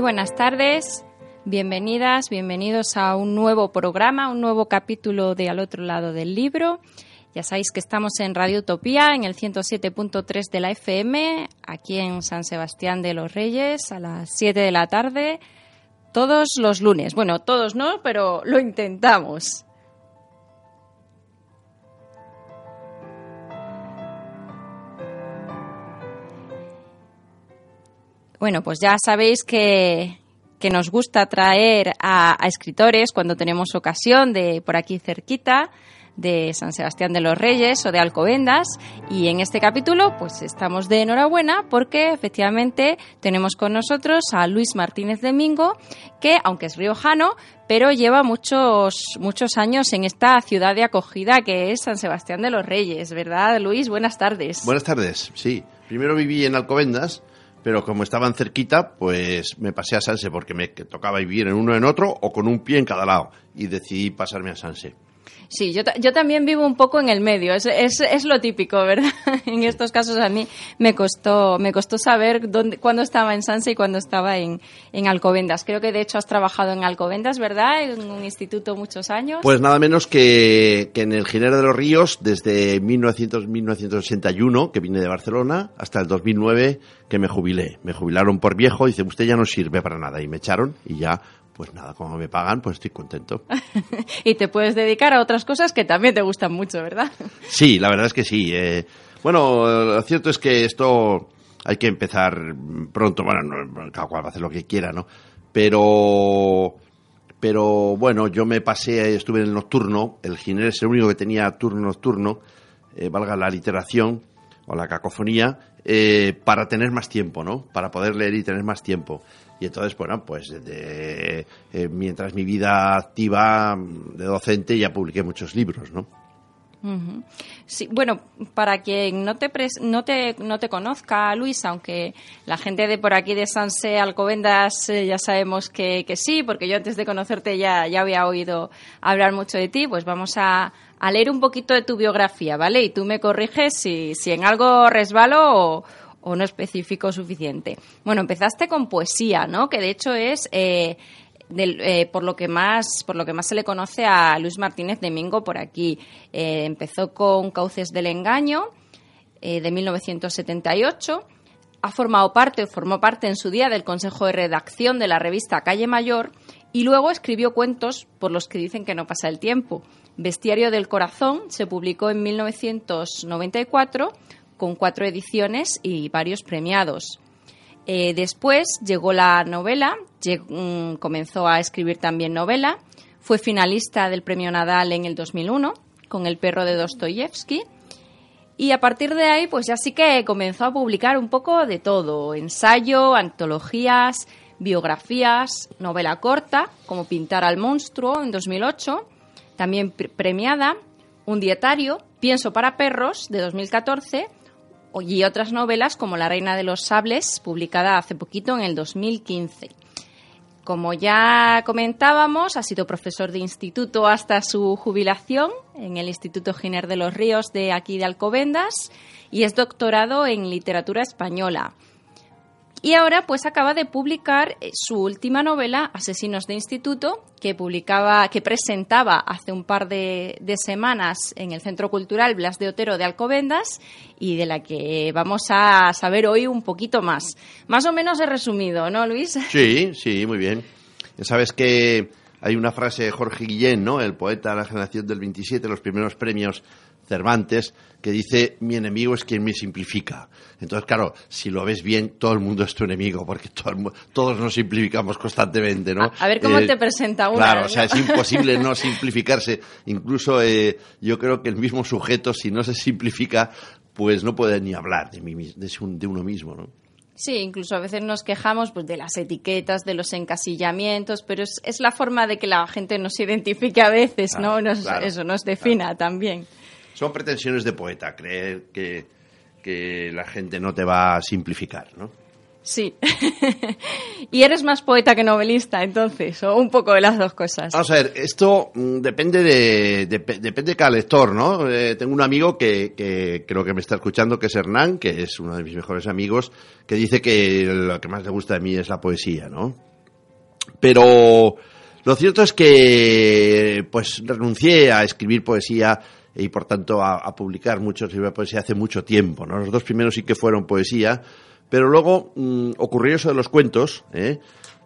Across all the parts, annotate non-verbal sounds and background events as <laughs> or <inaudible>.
Buenas tardes, bienvenidas, bienvenidos a un nuevo programa, un nuevo capítulo de Al otro lado del libro. Ya sabéis que estamos en Radio Utopía, en el 107.3 de la FM, aquí en San Sebastián de los Reyes, a las 7 de la tarde, todos los lunes. Bueno, todos no, pero lo intentamos. Bueno, pues ya sabéis que, nos gusta traer a, escritores cuando tenemos ocasión de por aquí cerquita de San Sebastián de los Reyes o de Alcobendas y en este capítulo pues estamos de enhorabuena porque efectivamente tenemos con nosotros a Luis Martínez Domingo que aunque es riojano pero lleva muchos muchos años en esta ciudad de acogida que es San Sebastián de los Reyes, ¿verdad Luis? Buenas tardes. Buenas tardes, sí. Primero viví en Alcobendas pero como estaban cerquita, pues me pasé a Sanse porque me tocaba vivir en uno en otro o con un pie en cada lado y decidí pasarme a Sanse. Sí, yo, yo también vivo un poco en el medio, es, es, es lo típico, ¿verdad? <laughs> en estos casos a mí me costó, me costó saber dónde, cuándo estaba en Sanse y cuándo estaba en, en Alcobendas. Creo que de hecho has trabajado en Alcobendas, ¿verdad? En un instituto muchos años. Pues nada menos que, que en el Ginero de los Ríos desde 1900, 1981, que vine de Barcelona, hasta el 2009 que me jubilé. Me jubilaron por viejo dice, usted ya no sirve para nada. Y me echaron y ya pues nada, como me pagan, pues estoy contento. <laughs> y te puedes dedicar a otras cosas que también te gustan mucho, ¿verdad? sí, la verdad es que sí. Eh, bueno, lo cierto es que esto hay que empezar pronto. Bueno, cada cual va a hacer lo que quiera, ¿no? Pero, pero bueno, yo me pasé, estuve en el nocturno. El ginés es el único que tenía turno nocturno, eh, valga la literación o la cacofonía, eh, para tener más tiempo, ¿no? Para poder leer y tener más tiempo. Y entonces, bueno, pues eh, mientras mi vida activa de docente ya publiqué muchos libros, ¿no? Sí, bueno, para quien no te, no te no te conozca, Luis, aunque la gente de por aquí de Sanse, Alcobendas, eh, ya sabemos que, que, sí, porque yo antes de conocerte ya, ya había oído hablar mucho de ti, pues vamos a, a leer un poquito de tu biografía, ¿vale? Y tú me corriges si, si en algo resbalo o, o no específico suficiente. Bueno, empezaste con poesía, ¿no? Que de hecho es eh, eh, por lo que más por lo que más se le conoce a Luis Martínez Domingo por aquí. Eh, empezó con Cauces del engaño de 1978. Ha formado parte, formó parte en su día del consejo de redacción de la revista Calle Mayor y luego escribió cuentos por los que dicen que no pasa el tiempo. Bestiario del Corazón se publicó en 1994 con cuatro ediciones y varios premiados. Eh, después llegó la novela, mm, comenzó a escribir también novela, fue finalista del Premio Nadal en el 2001 con El perro de Dostoyevsky y a partir de ahí pues ya sí que comenzó a publicar un poco de todo, ensayo, antologías, biografías, novela corta como Pintar al monstruo en 2008, también premiada, un dietario, Pienso para perros de 2014 y otras novelas como La Reina de los Sables, publicada hace poquito en el 2015. Como ya comentábamos, ha sido profesor de instituto hasta su jubilación en el Instituto Giner de los Ríos de aquí de Alcobendas y es doctorado en literatura española. Y ahora pues acaba de publicar eh, su última novela, Asesinos de Instituto, que publicaba, que presentaba hace un par de, semanas en el Centro Cultural Blas de Otero de Alcobendas y de la que vamos a saber hoy un poquito más. Más o menos he resumido, ¿no, Luis? <laughs> Sí, sí, muy bien. Sabes que hay una frase de Jorge Guillén, ¿no? El poeta de la generación del 27, los primeros premios Cervantes, que dice, mi enemigo es quien me simplifica. Entonces, claro, si lo ves bien, todo el mundo es tu enemigo, porque todos nos simplificamos constantemente, ¿no? A, ver cómo eh, te presenta uno. Claro, o sea, es imposible <laughs> no simplificarse. Incluso eh, yo creo que el mismo sujeto, si no se simplifica, pues no puede ni hablar de, de uno mismo, ¿no? Sí, incluso a veces nos quejamos pues, de las etiquetas, de los encasillamientos, pero es, es la forma de que la gente nos identifique a veces, ¿no? eso nos defina también. Son pretensiones de poeta, creer que, que la gente no te va a simplificar, ¿no? Sí. <laughs> y eres más poeta que novelista, entonces, o un poco de las dos cosas. Vamos a ver, esto mm, depende de, depende de cada lector, ¿no? Eh, tengo un amigo que, que, creo que me está escuchando, que es Hernán, que es uno de mis mejores amigos, que dice que lo que más le gusta de mí es la poesía, ¿no? Pero lo cierto es que, pues, renuncié a escribir poesía y por tanto a, publicar muchos libros de poesía hace mucho tiempo. ¿no? Los dos primeros sí que fueron poesía, pero luego mm, ocurrió eso de los cuentos. ¿eh?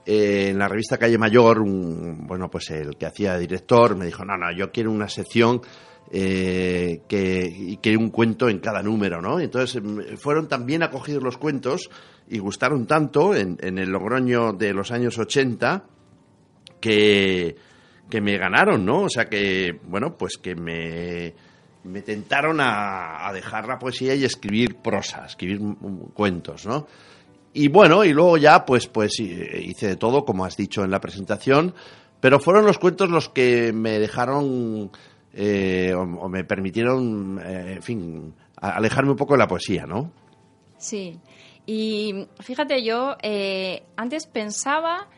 Eh, en la revista Calle Mayor, bueno, pues el que hacía director me dijo, no, no, yo quiero una sección eh, que, y quiero un cuento en cada número, ¿no? Entonces mm, fueron también acogidos los cuentos y gustaron tanto en, en el Logroño de los años 80 que que me ganaron, ¿no? O sea que, bueno, pues que me, me tentaron a, dejar la poesía y escribir prosa, escribir cuentos, ¿no? Y bueno, y luego ya, pues, pues hice de todo, como has dicho en la presentación, pero fueron los cuentos los que me dejaron eh, o, me permitieron, eh, en fin, alejarme un poco de la poesía, ¿no? Sí. Y fíjate, yo eh, antes pensaba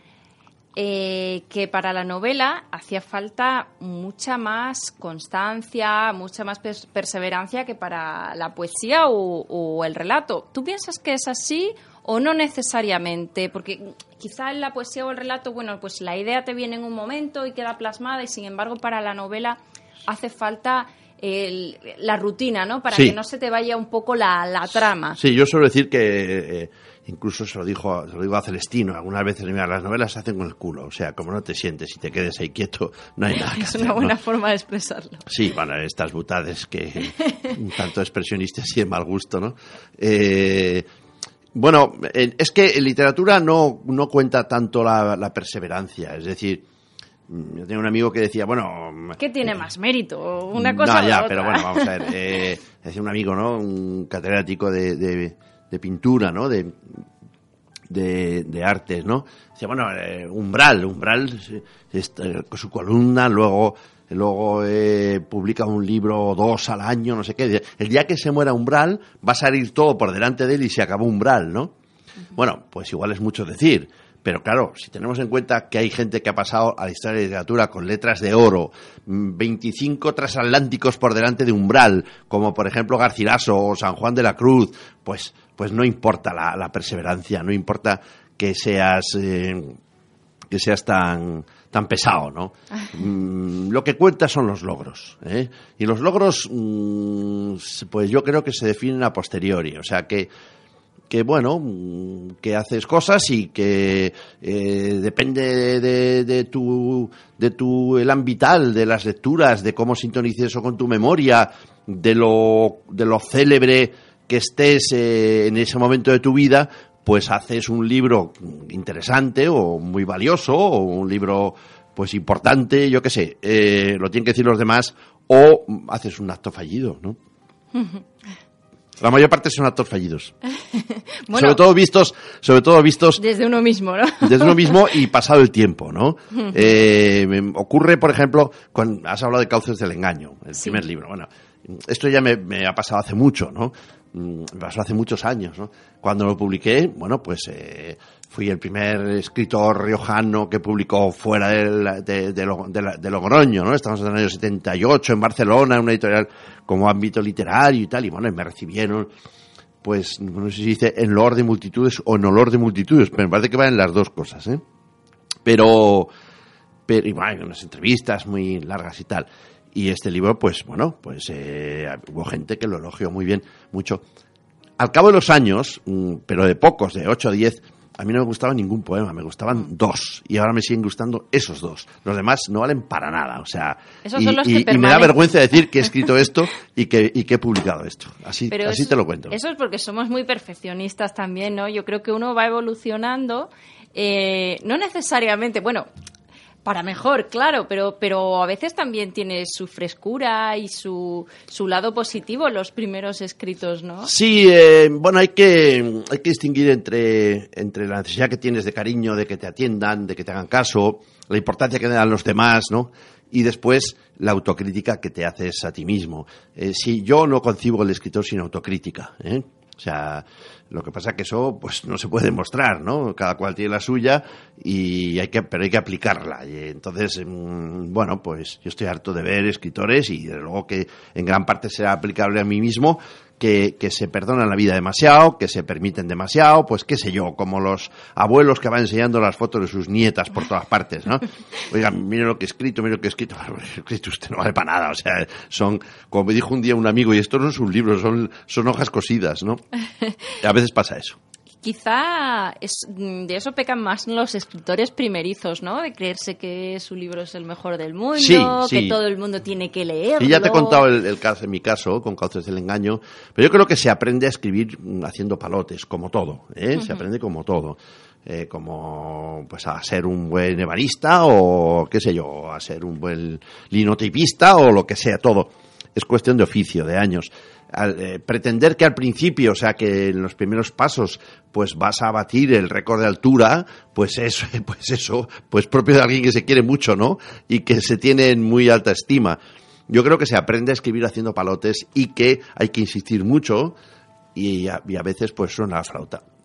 eh, que para la novela hacía falta mucha más constancia, mucha más perseverancia que para la poesía o, el relato. ¿Tú piensas que es así o no necesariamente? Porque quizá en la poesía o el relato, bueno, pues la idea te viene en un momento y queda plasmada y sin embargo para la novela hace falta la rutina, ¿no? Para que no se te vaya un poco la, trama. Sí, yo suelo decir que... Eh, incluso se lo dijo se lo digo a Celestino algunas veces mira las novelas se hacen con el culo o sea como no te sientes y te quedes ahí quieto no hay nada que es una buena forma de expresarlo sí bueno estas butades que <laughs> tanto expresionistas y de mal gusto no eh, bueno es que en literatura no no cuenta tanto la, perseverancia es decir yo tengo un amigo que decía, bueno... ¿Qué tiene eh, más mérito? Una cosa no, ya, pero bueno, vamos a ver. <laughs> Eh, decía un amigo, ¿no? Un catedrático de, de pintura, ¿no? De, de, artes, ¿no? Dice, bueno, eh, Umbral, Umbral, con su columna, luego, luego eh, publica un libro o dos al año, no sé qué. El día que se muera Umbral, va a salir todo por delante de él y se acabó Umbral, ¿no? Bueno, pues igual es mucho decir, pero claro, si tenemos en cuenta que hay gente que ha pasado a la historia de la literatura con letras de oro, 25 mm, transatlánticos por delante de umbral, como por ejemplo Garcilaso o San Juan de la Cruz, pues, pues no importa la, perseverancia, no importa que seas, eh, que seas tan, tan pesado, ¿no? <laughs> Mm, lo que cuenta son los logros, ¿eh? Y los logros, mm, pues yo creo que se definen a posteriori, o sea que que bueno, que haces cosas y que eh, depende de, tu, de tu elan vital, de las lecturas, de cómo sintonices eso con tu memoria, de lo, de lo célebre que estés eh, en ese momento de tu vida, pues haces un libro interesante o muy valioso o un libro pues importante, yo qué sé, eh, lo tienen que decir los demás, o haces un acto fallido, ¿no? <laughs> La mayor parte son actos fallidos. <laughs> sobre todo vistos, sobre todo vistos desde uno mismo, ¿no? desde uno mismo y <laughs> pasado el tiempo, ¿no? eh, ocurre, por ejemplo, cuando has hablado de Cauces del engaño, el primer libro. Bueno, esto ya me, me, ha pasado hace mucho, ¿no? Mm, pasó hace muchos años. Cuando lo publiqué, bueno, pues eh, fui el primer escritor riojano que publicó fuera de, de, de, Logroño, ¿no? Estamos en el año 78 en Barcelona, en una editorial como ámbito literario y tal, y bueno, me recibieron, pues, no sé si dice en loor de multitudes o en olor de multitudes, pero me parece que van en las dos cosas, ¿eh? Pero, pero, y bueno, unas entrevistas muy largas y tal. Y este libro, pues, bueno, pues eh, hubo gente que lo elogió muy bien, mucho. Al cabo de los años, mm, pero de pocos, de 8 o 10, a mí no me gustaba ningún poema, me gustaban dos. Y ahora me siguen gustando esos dos. Los demás no valen para nada. O sea, Esos y, son los que y- me da vergüenza decir que he escrito <laughs> esto y que, y que he publicado esto. Así, Pero así eso- te lo cuento. Eso es porque somos muy perfeccionistas también, ¿no? Yo creo que uno va evolucionando, eh, no necesariamente, bueno, para mejor, claro, pero, pero a veces también tiene su frescura y su, su lado positivo los primeros escritos, ¿no? Sí, eh, bueno, hay que, hay que distinguir entre, entre la necesidad que tienes de cariño, de que te atiendan, de que te hagan caso, la importancia que dan los demás, ¿no? Y después la autocrítica que te haces a ti mismo. Eh, si yo no concibo el escritor sin autocrítica, ¿eh? O sea, lo que pasa que eso pues no se puede demostrar, ¿no? Cada cual tiene la suya y hay que pero hay que aplicarla. Y entonces, mm, bueno, pues yo estoy harto de ver escritores y desde luego que en gran parte será aplicable a mí mismo que, que se perdonan la vida demasiado, que se permiten demasiado, pues qué sé yo, como los abuelos que van enseñando las fotos de sus nietas por todas partes, ¿no? <laughs> Oigan, mire lo que he escrito, mire lo que he escrito. <laughs> Escrito usted no vale para nada, o sea, son, como me dijo un día un amigo, y esto no es un libro, son, son hojas cosidas, ¿no? <laughs> A veces pasa eso. Quizá es, mm, de eso pecan más los escritores primerizos, ¿no? De creerse que su libro es el mejor del mundo, Sí, sí. que todo el mundo tiene que leerlo. Sí, ya te he contado el, el caso, en mi caso, con Cauces del Engaño, pero yo creo que se aprende a escribir mm, haciendo palotes, como todo, ¿eh? Se aprende como todo. Eh, como pues a ser un buen ebanista o qué sé yo, a ser un buen linotipista o lo que sea, todo. Es cuestión de oficio, de años. Al, eh, pretender que al principio, o sea, que en los primeros pasos, pues vas a batir el récord de altura, pues eso, <laughs> pues eso, pues propio de alguien que se quiere mucho, ¿no? Y que se tiene en muy alta estima. Yo creo que se aprende a escribir haciendo palotes y que hay que insistir mucho y a, y a veces pues suena la flauta.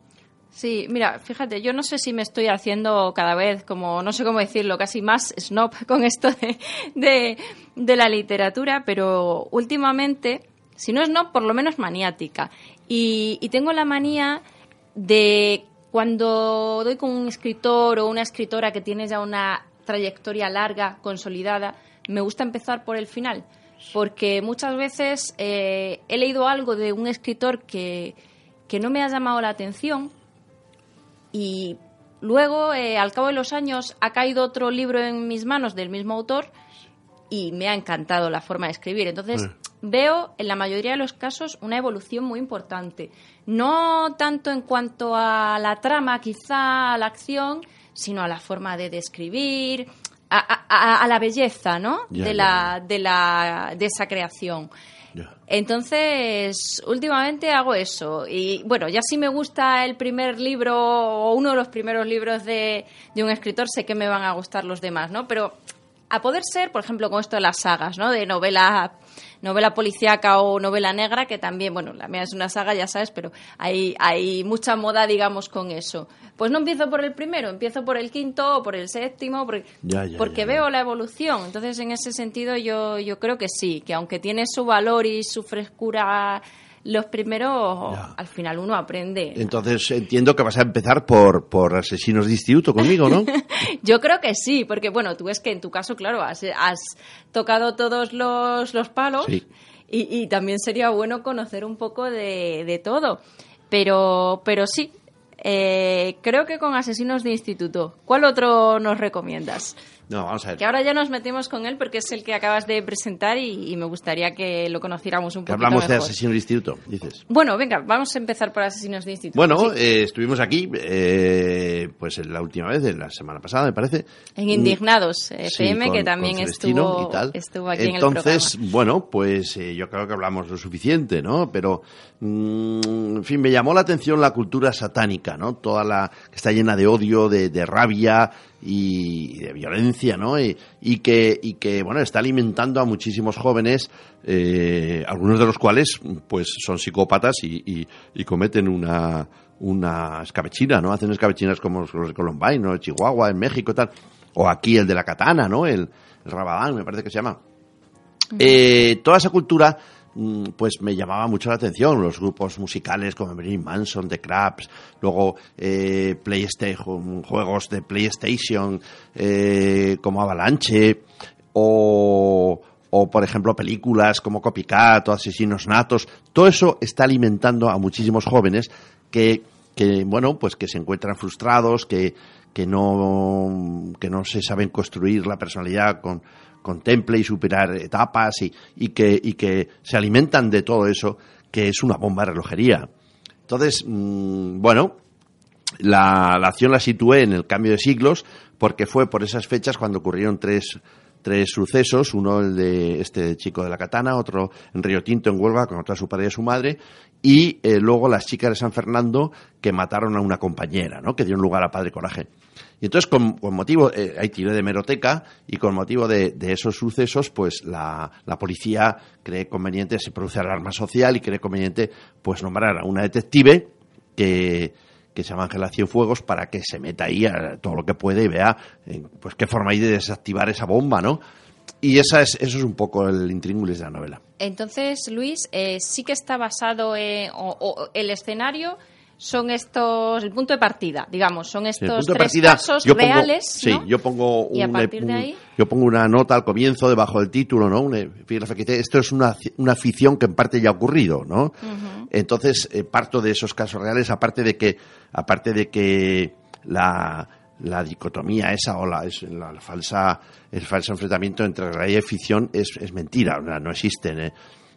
Sí, mira, fíjate, yo no sé si me estoy haciendo cada vez como, no sé cómo decirlo, casi más snob <laughs> con esto de, de, la literatura, pero últimamente, si no snob, por lo menos maniática. Y, y tengo la manía de cuando doy con un escritor o una escritora que tiene ya una trayectoria larga, consolidada, me gusta empezar por el final. Porque muchas veces eh, he leído algo de un escritor que, que no me ha llamado la atención y luego, eh, al cabo de los años, ha caído otro libro en mis manos del mismo autor y me ha encantado la forma de escribir. Entonces, Mm. veo en la mayoría de los casos una evolución muy importante. No tanto en cuanto a la trama, quizá a la acción, sino a la forma de describir, a, a- a- a la belleza, ¿no? De, la, de, la, de esa creación. Entonces, últimamente hago eso. Y bueno, ya si me gusta el primer libro o uno de los primeros libros de, de un escritor, sé que me van a gustar los demás, ¿no? Pero a poder ser, por ejemplo, con esto de las sagas, ¿no? De novela, novela policíaca o novela negra, que también, bueno, la mía es una saga, ya sabes, pero hay, hay mucha moda, digamos, con eso. Pues no empiezo por el primero, empiezo por el quinto o por el séptimo, porque, Ya, ya, porque ya, veo la evolución. Entonces, en ese sentido, yo, yo creo que sí, que aunque tiene su valor y su frescura los primeros, Ya. al final uno aprende. Entonces entiendo que vas a empezar por, por asesinos de instituto conmigo, ¿no? <laughs> Yo creo que sí, porque bueno, tú ves que en tu caso, claro, has, has tocado todos los, los palos Sí. y, y también sería bueno conocer un poco de, de todo. Pero, pero sí, eh, creo que con Asesinos de Instituto. ¿Cuál otro nos recomiendas? No, vamos a ver. Que ahora ya nos metemos con él porque es el que acabas de presentar y, y me gustaría que lo conociéramos un poquito hablamos de asesinos de instituto, dices. Bueno, venga, vamos a empezar por Asesinos de Instituto. Bueno, Sí. eh, estuvimos aquí, eh, pues la última vez, en la semana pasada, me parece. En Indignados Sí, FM, con- que también estuvo, y tal. estuvo aquí Entonces, en el programa. bueno, pues eh, yo creo que hablamos lo suficiente, ¿no? Pero, mm, en fin, me llamó la atención la cultura satánica, ¿no? Toda la que está llena de odio, de, de rabia y de violencia, ¿no? Y, y que, y que, bueno, está alimentando a muchísimos jóvenes, eh, algunos de los cuales, pues, son psicópatas y, y- y cometen una una escabechina, ¿no? Hacen escabechinas como los de Columbine, ¿no? De Chihuahua, en México, tal. O aquí el de la katana, ¿no? El, el Rabadán, me parece que se llama. Eh, toda esa cultura pues me llamaba mucho la atención los grupos musicales como Marilyn Manson, The Crabs, luego eh, PlayStation, juegos de PlayStation eh, como Avalanche o, o por ejemplo películas como Copycat o Asesinos Natos, todo eso está alimentando a muchísimos jóvenes que que bueno, pues que se encuentran frustrados, que, que no, que no se saben construir la personalidad con, contemple y superar etapas y, y, que, y que se alimentan de todo eso, que es una bomba de relojería. Entonces, mm, bueno, la, la, acción la situé en el cambio de siglos porque fue por esas fechas cuando ocurrieron tres, tres sucesos, uno el de este chico de la katana, otro en Río Tinto, en Huelva, con otra su padre y su madre, y eh, luego las chicas de San Fernando que mataron a una compañera, ¿no? que dio lugar a Padre Coraje. Y entonces, con, motivo, eh, hay tiro de meroteca, y con motivo de, esos sucesos, pues la, la, policía cree conveniente, se produce alarma social y cree conveniente, pues nombrar a una detective que, que se llama Ángela Cienfuegos para que se meta ahí a todo lo que puede y vea, eh, pues qué forma hay de desactivar esa bomba, ¿no? Y esa es, eso es un poco el intríngulis de la novela. Entonces, Luis, eh, sí que está basado en, el escenario son estos el punto de partida, digamos, son estos tres partida, casos yo pongo, reales, sí, ¿no? yo pongo un, un, ahí yo pongo una nota al comienzo debajo del título, ¿no? Dice, esto es una, una ficción que en parte ya ha ocurrido, ¿no? Uh -huh. Entonces eh, parto de esos casos reales, aparte de que aparte de que la la dicotomía esa o la, es, la, la falsa el falso enfrentamiento entre realidad y ficción es, es mentira, no, no existen. ¿eh?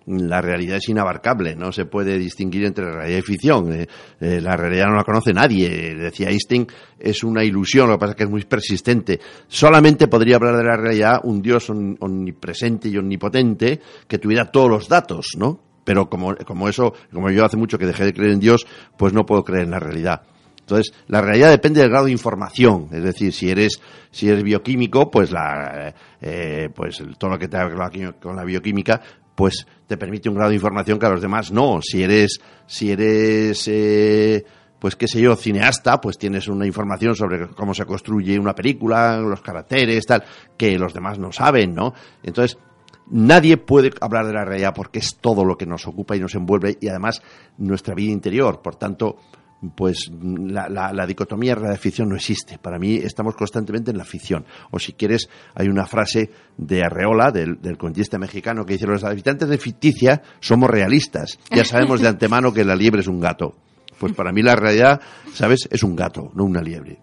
La realidad es inabarcable, no se puede distinguir entre realidad y ficción. Eh, eh, la realidad no la conoce nadie, decía Einstein, es una ilusión, lo que pasa es que es muy persistente. Solamente podría hablar de la realidad un Dios omnipresente y omnipotente que tuviera todos los datos, ¿no? Pero como, como eso, como yo hace mucho que dejé de creer en Dios, pues no puedo creer en la realidad. Entonces, la realidad depende del grado de información. Es decir, si eres, si eres bioquímico, pues la, eh, pues todo lo que te haga con la bioquímica, pues te permite un grado de información que a los demás no. Si eres, si eres, eh, pues qué sé yo, cineasta, pues tienes una información sobre cómo se construye una película, los caracteres, tal, que los demás no saben, ¿no? Entonces, nadie puede hablar de la realidad porque es todo lo que nos ocupa y nos envuelve y además nuestra vida interior. Por tanto, pues la, la, la dicotomía de ficción no existe. Para mí estamos constantemente en la ficción. O si quieres, hay una frase de Arreola, del, del cuentista mexicano, que dice, los habitantes de ficticia somos realistas. Ya sabemos de antemano que la liebre es un gato. Pues para mí la realidad, ¿sabes? Es un gato, no una liebre.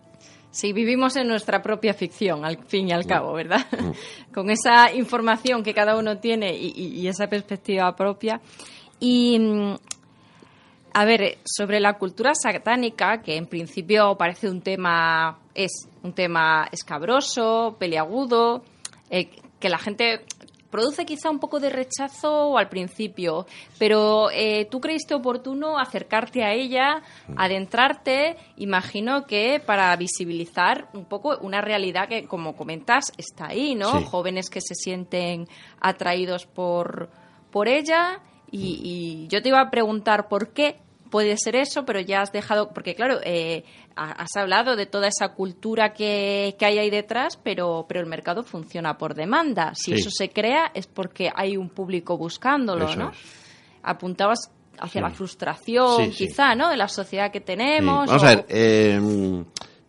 Sí, vivimos en nuestra propia ficción, al fin y al cabo, ¿verdad? Mm. <laughs> Con esa información que cada uno tiene y, y, y esa perspectiva propia. Y a ver, sobre la cultura satánica, que en principio parece un tema, es un tema escabroso, peliagudo, eh, que la gente produce quizá un poco de rechazo al principio, pero eh, tú creíste oportuno acercarte a ella, adentrarte, imagino que para visibilizar un poco una realidad que, como comentas, está ahí, ¿no? Sí. Jóvenes que se sienten atraídos por, por ella y, y, yo te iba a preguntar por qué puede ser eso, pero ya has dejado, porque claro, eh, has hablado de toda esa cultura que, que, hay ahí detrás, pero, pero el mercado funciona por demanda. Si sí. eso se crea es porque hay un público buscándolo, eso ¿no? Es. Apuntabas hacia sí. la frustración, sí, quizá, ¿no? De la sociedad que tenemos. Vamos o... a ver, eh,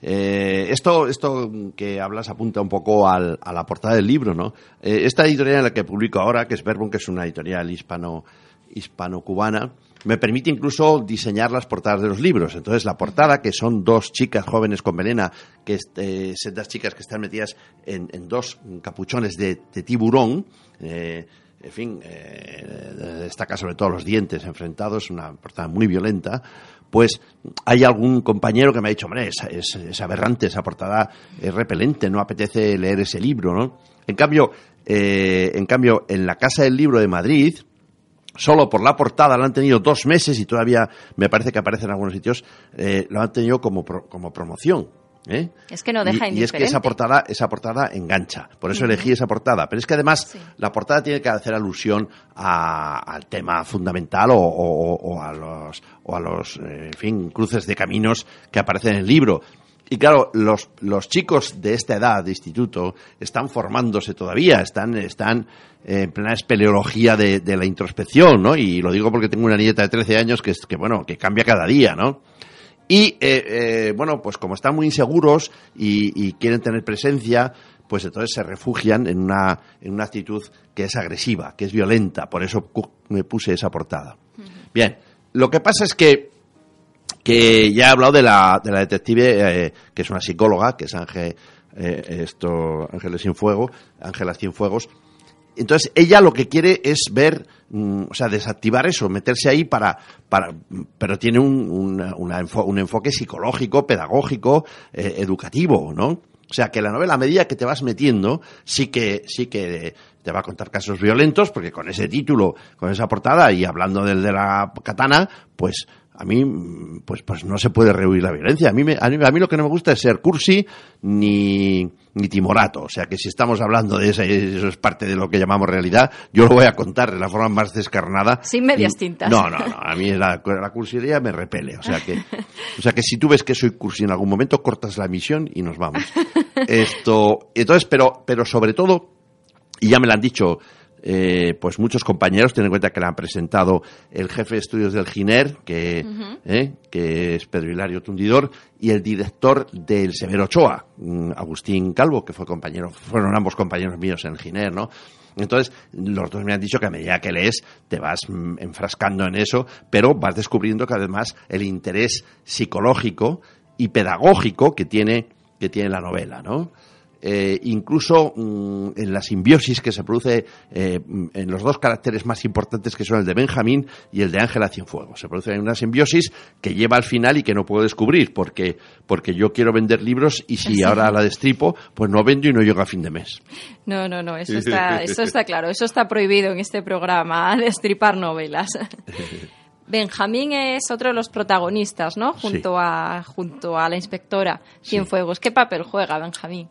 eh, esto, esto que hablas apunta un poco al, a la portada del libro, ¿no? Eh, esta editorial en la que publico ahora, que es Verbum, que es una editorial hispano, hispano-cubana, me permite incluso diseñar las portadas de los libros. Entonces, la portada, que son dos chicas jóvenes con melena, que eh, chicas que están metidas en, dos capuchones de, tiburón, eh, en fin, eh, destaca sobre todo los dientes enfrentados, una portada muy violenta, pues hay algún compañero que me ha dicho, hombre, es, es aberrante, esa portada es repelente, no apetece leer ese libro, ¿no? En cambio, eh, en cambio, en la Casa del Libro de Madrid, solo por la portada lo han tenido dos meses y todavía me parece que aparece en algunos sitios, eh, lo han tenido como, pro, como promoción. ¿Eh? Es que no deja y, y, es que esa portada, esa portada engancha. Por eso uh -huh. elegí esa portada. Pero es que además sí. la portada tiene que hacer alusión a, al tema fundamental o, o, o, a los, o a los, eh, en fin, cruces de caminos que aparecen en el libro. Y claro, los, los chicos de esta edad de instituto están formándose todavía, están, están en plena espeleología de, de la introspección, ¿no? Y lo digo porque tengo una nieta de 13 años que, que bueno, que cambia cada día, ¿no? Y, eh, eh, bueno, pues como están muy inseguros y, y, quieren tener presencia, pues entonces se refugian en una, en una actitud que es agresiva, que es violenta. Por eso me puse esa portada. Bien, lo que pasa es que que ya he hablado de la, de la detective, eh, que es una psicóloga, que es Ángel, eh, esto, Ángeles Sin Fuego, Ángela Cienfuegos. Entonces, ella lo que quiere es ver, mm, o sea, desactivar eso, meterse ahí para, para pero tiene un, un enfoque psicológico, pedagógico, eh, educativo, ¿no? O sea, que la novela, a medida que te vas metiendo, sí que, sí que te va a contar casos violentos, porque con ese título, con esa portada y hablando del de la katana, pues a mí, pues, pues no se puede rehuir la violencia. A mí, me- a mí, a mí lo que no me gusta es ser cursi ni, ni timorato. O sea, que si estamos hablando de eso, eso es parte de lo que llamamos realidad, yo lo voy a contar de la forma más descarnada. Sin medias tintas. No, no, no. A mí la, la cursilería me repele. O sea, que, o sea, que si tú ves que soy cursi en algún momento, cortas la emisión y nos vamos. Esto, entonces, pero, pero sobre todo, y ya me lo han dicho eh, pues muchos compañeros, ten en cuenta que le han presentado el jefe de estudios del GINER, que, eh, que es Pedro Hilario Tundidor, y el director del Severo Ochoa, mm, Agustín Calvo, que fue compañero, fueron ambos compañeros míos en el GINER, ¿no? Entonces, los dos me han dicho que a medida que lees te vas mm, enfrascando en eso, pero vas descubriendo cada vez más el interés psicológico y pedagógico que tiene, que tiene la novela, ¿no? Eh, incluso mm, en la simbiosis que se produce eh, en los dos caracteres más importantes que son el de Benjamín y el de Ángela Cienfuegos. Se produce una simbiosis que lleva al final y que no puedo descubrir porque, porque yo quiero vender libros y si ahora la destripo, pues no vendo y no llego a fin de mes. No, no, no, eso <laughs> está, eso está claro, eso está prohibido en este programa, <laughs> destripar novelas. <laughs> Benjamín es otro de los protagonistas, ¿no? Junto, Sí. a, junto a la inspectora Sí. Cienfuegos. ¿Qué papel juega Benjamín?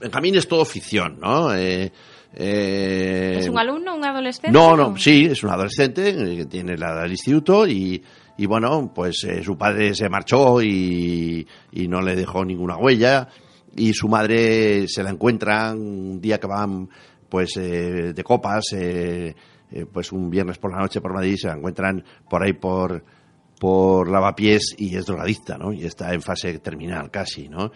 Benjamín es todo ficción, ¿no? Eh, eh, ¿Es un alumno, un adolescente? No, no, sí, es un adolescente que tiene la edad del instituto y, y bueno, pues eh, su padre se marchó y, y no le dejó ninguna huella y su madre se la encuentra un día que van pues eh, de copas, eh, pues un viernes por la noche por Madrid, se la encuentran por ahí por por lavapiés y es drogadicta, ¿no? Y está en fase terminal casi, ¿no?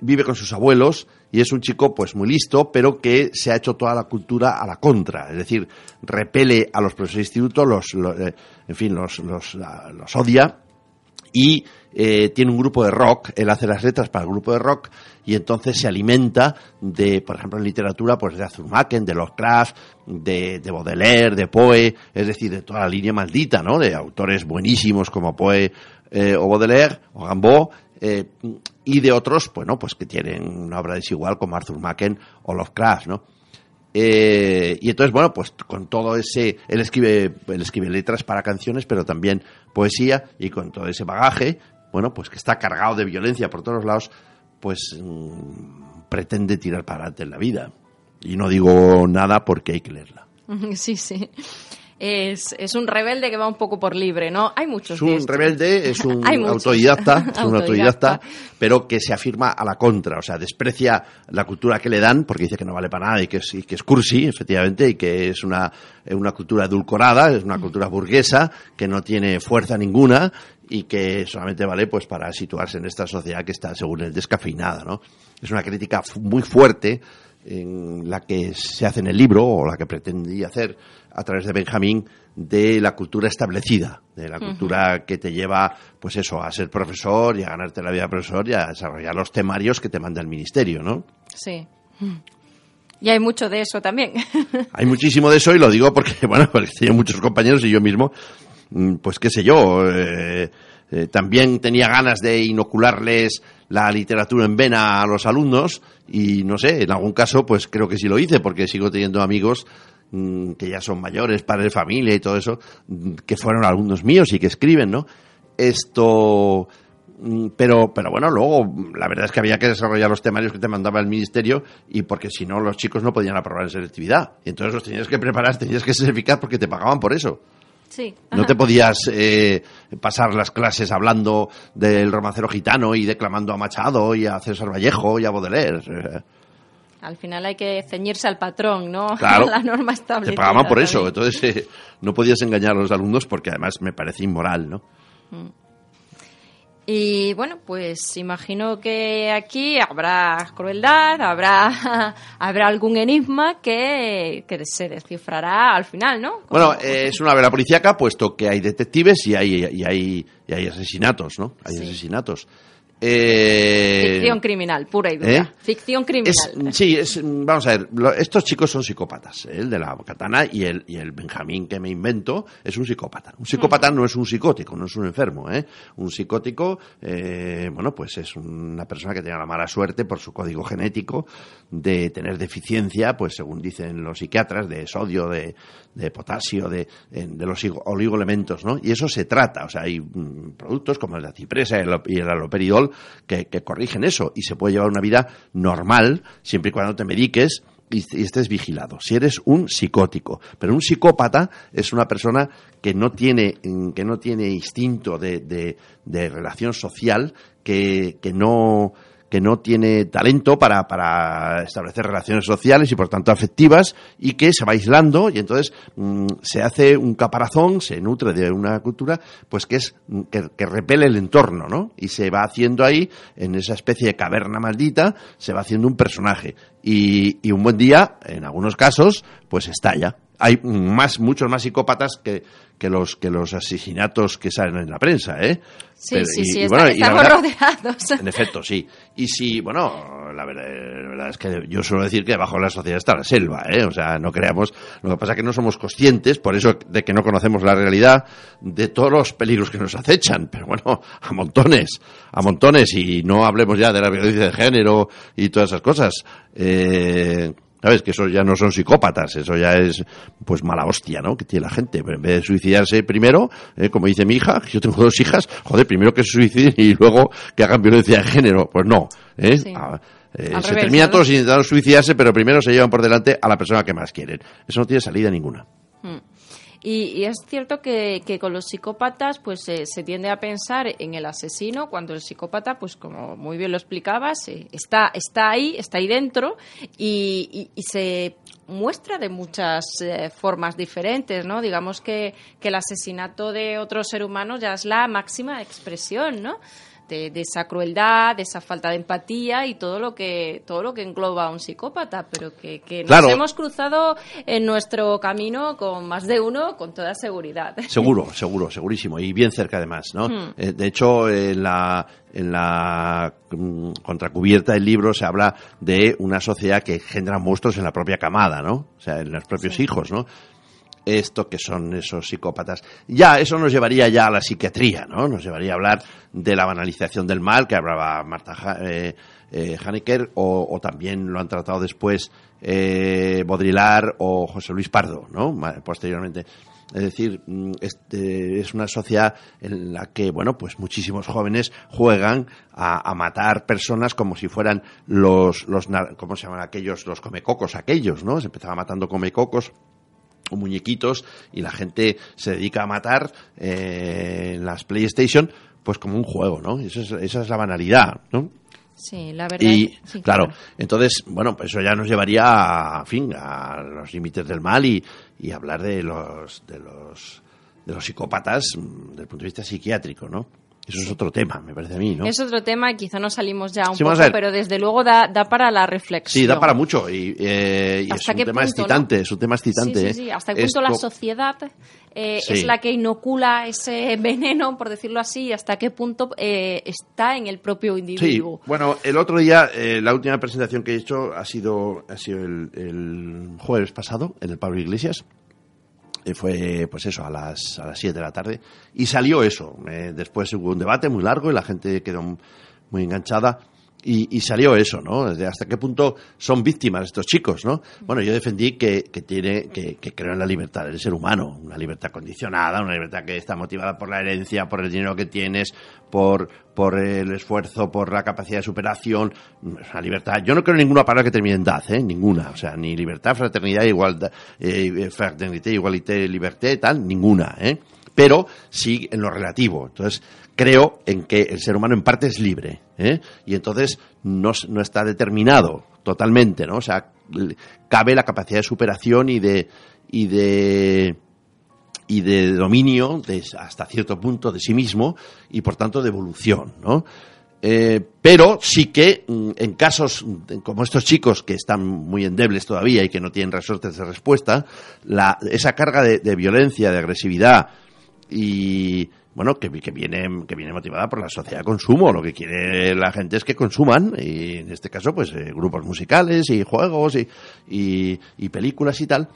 vive con sus abuelos y es un chico pues muy listo, pero que se ha hecho toda la cultura a la contra, es decir, repele a los profesores de instituto, los, lo- eh, en fin, los, los, los odia y eh, tiene un grupo de rock, él hace las letras para el grupo de rock y entonces se alimenta de, por ejemplo, en literatura, pues de Azurmaken, de Lovecraft, de, de Baudelaire, de Poe, es decir, de toda la línea maldita, ¿no? De autores buenísimos como Poe eh, o Baudelaire o Gambo, y de otros, bueno, pues que tienen una obra desigual como Arthur Machen o Lovecraft, ¿no? Eh, y entonces, bueno, pues con todo ese, él escribe, él escribe letras para canciones, pero también poesía, y con todo ese bagaje, bueno, pues que está cargado de violencia por todos lados, pues mm, pretende tirar para adelante en la vida. Y no digo nada porque hay que leerla. <laughs> Sí, sí. Es, es un rebelde que va un poco por libre, ¿no? Hay muchos Es de un estos. rebelde, es un <laughs> autodidacta, es un <laughs> Autodidacta. pero que se afirma a la contra, o sea, desprecia la cultura que le dan porque dice que no vale para nada y que es, y que es cursi, efectivamente, y que es una, una cultura edulcorada, es una cultura burguesa, que no tiene fuerza ninguna y que solamente vale pues para situarse en esta sociedad que está, según él, descafeinada, ¿no? Es una crítica muy fuerte en la que se hace en el libro, o la que pretendía hacer a través de Benjamín, de la cultura establecida, de la cultura que te lleva, pues eso, a ser profesor y a ganarte la vida de profesor y a desarrollar los temarios que te manda el ministerio, ¿no? Sí. Y hay mucho de eso también. <laughs> Hay muchísimo de eso y lo digo porque, <laughs> bueno, porque tenía muchos compañeros y yo mismo, mm, pues qué sé yo, eh, eh, también tenía ganas de inocularles la literatura en vena a los alumnos y no sé, en algún caso pues creo que sí lo hice porque sigo teniendo amigos mm, que ya son mayores, padres de familia y todo eso, mm, que fueron alumnos míos y que escriben, ¿no? Esto, mm, pero, pero bueno, luego la verdad es que había que desarrollar los temarios que te mandaba el ministerio y porque si no los chicos no podían aprobar en selectividad. Y entonces los tenías que preparar, tenías que <laughs> ser eficaz porque te pagaban por eso. Sí. No te podías eh, pasar las clases hablando del romancero gitano y declamando a Machado y a César Vallejo y a Baudelaire. Al final hay que ceñirse al patrón, ¿no? <laughs> Claro. La norma Te establecida. pagaban por eso. Entonces eh, no podías engañar a los alumnos porque además me parece inmoral, ¿no? Y bueno, pues imagino que aquí habrá crueldad, habrá, <laughs> habrá algún enigma que, que se descifrará al final, ¿no? Bueno, eh, es una vela policíaca, puesto que hay detectives y hay, y hay, y hay asesinatos, ¿no? Hay Sí. asesinatos. Eh, ficción criminal, pura y dura. ¿eh? Ficción criminal. Es- sí, es, vamos a ver, lo- estos chicos son psicópatas. ¿eh? El de la katana y el, y el Benjamín que me invento es un psicópata. Un psicópata no es un psicótico, no es un enfermo. ¿eh? Un psicótico, eh, bueno, pues es una persona que tiene la mala suerte por su código genético de tener deficiencia, pues según dicen los psiquiatras, de sodio, de, de potasio, de, de los oligoelementos, ¿no? Y eso se trata. O sea, hay mm, productos como la cipresa y el, y el aloperidol que, que corrigen eso y se puede llevar una vida normal siempre y cuando te mediques y, estés vigilado. Si eres un psicótico, pero un psicópata es una persona que no tiene mm, que no tiene instinto de, de- de relación social, que, que no que no tiene talento para, para establecer relaciones sociales y por tanto afectivas y que se va aislando y entonces mm, se hace un caparazón, se nutre de una cultura pues que es mm, que, que repele el entorno, ¿no? Y se va haciendo ahí en esa especie de caverna maldita, se va haciendo un personaje y, y un buen día, en algunos casos, pues estalla. Hay más, muchos más psicópatas que, que los que los asesinatos que salen en la prensa, ¿eh? Sí, Pero- sí, y- sí, y bueno, estamos verdad- rodeados. en efecto, sí. Y si, bueno, la verdad, la verdad es que yo suelo decir que debajo de la sociedad está la selva, ¿eh? O sea, no creamos. Lo que pasa es que no somos conscientes, por eso de que no conocemos la realidad de todos los peligros que nos acechan. Pero bueno, a montones, a montones. Y no hablemos ya de la violencia de género y todas esas cosas. Eh, ¿Sabes? Que eso ya no son psicópatas, eso ya es, pues, mala hostia, ¿no? Que tiene la gente. Pero en vez de suicidarse primero, eh, como dice mi hija, yo tengo dos hijas, joder, primero que se suiciden y luego que hagan violencia de género. Pues no, ¿eh? Sí. Ah, eh, se revés, termina ¿no? todos intentando suicidarse, pero primero se llevan por delante a la persona que más quieren. Eso no tiene salida ninguna. Mm. Y, y es cierto que, que con los psicópatas pues se tiende a pensar en el asesino cuando el psicópata pues como muy bien lo explicabas eh, está está ahí está ahí dentro y, y- y se muestra de muchas eh, formas diferentes no digamos que, que el asesinato de otro ser humano ya es la máxima expresión no de, de esa crueldad, de esa falta de empatía y todo lo que todo lo que engloba a un psicópata, pero que, que nos Claro. hemos cruzado en nuestro camino con más de uno con toda seguridad. <laughs> Seguro, seguro, segurísimo. Y bien cerca además, ¿no? Hmm. Eh, de hecho, en la, en la mm, contracubierta del libro se habla de una sociedad que genera monstruos en la propia camada, ¿no? O sea, en los propios hijos, ¿no? Esto que son esos psicópatas. Ya, eso nos llevaría ya a la psiquiatría, ¿no? Nos llevaría a hablar de la banalización del mal que hablaba Marta eh, eh, Hanecker o, o también lo han tratado después eh, Baudrillard o José Luis Pardo, ¿no? Posteriormente. Es decir, mm, este, es una sociedad en la que, bueno, pues muchísimos jóvenes juegan a, a matar personas como si fueran los, los, ¿cómo se llaman aquellos? Los comecocos aquellos, ¿no? Se empezaba matando comecocos o muñequitos y la gente se dedica a matar eh, en las PlayStation pues como un juego, ¿no? Eso es- esa es la banalidad, ¿no? Sí, la verdad. Y sí, claro, entonces, bueno, pues eso ya nos llevaría a, en fin, a los límites del mal y, y hablar de los, de los, de los psicópatas mm, desde el punto de vista psiquiátrico, ¿no? Eso es otro tema, me parece a mí, ¿no? Es otro tema y quizá nos salimos ya un Sí, poco, pero desde luego da, da para la reflexión. Sí, da para mucho y, eh, y es ¿Hasta un tema punto, excitante, no? es un tema excitante. Sí, ¿eh? sí, sí. Hasta qué punto la sociedad eh, es la que inocula ese <laughs> veneno, por decirlo así, y hasta qué punto eh, está en el propio individuo. bueno, el otro día, eh, la última presentación que he hecho ha sido, ha sido el, el jueves pasado en el Pablo Iglesias. Fue, pues eso, a las, a las 7 de la tarde. Y salió eso. Eh, después hubo un debate muy largo y la gente quedó muy enganchada. Y, salió eso, ¿no? Desde hasta qué punto son víctimas estos chicos, ¿no? Bueno, yo defendí que, que tiene, que, que creo en la libertad del ser humano, una libertad condicionada, una libertad que está motivada por la herencia, por el dinero que tienes, por, por el esfuerzo, por la capacidad de superación, una libertad. Yo no creo en ninguna palabra que termine en dad, ¿eh? Ninguna. O sea, ni libertad, fraternidad, igualdad, eh, fraternité, igualité, liberté, tal, ninguna, ¿eh? Pero sí en lo relativo. Entonces, creo en que el ser humano en parte es libre, ¿eh? Y entonces no, no está determinado totalmente, ¿no? O sea, cabe la capacidad de superación y de, y de, y de dominio hasta cierto punto de sí mismo y por tanto de evolución, ¿no? Eh, pero sí que mm, en casos como estos chicos que están muy endebles todavía y que no tienen resortes de respuesta, la, esa carga de, violencia, de agresividad y bueno que, que, viene que viene motivada por la sociedad de consumo. Lo que quiere la gente es que consuman y en este caso pues eh, grupos musicales y juegos y, y, y películas y tal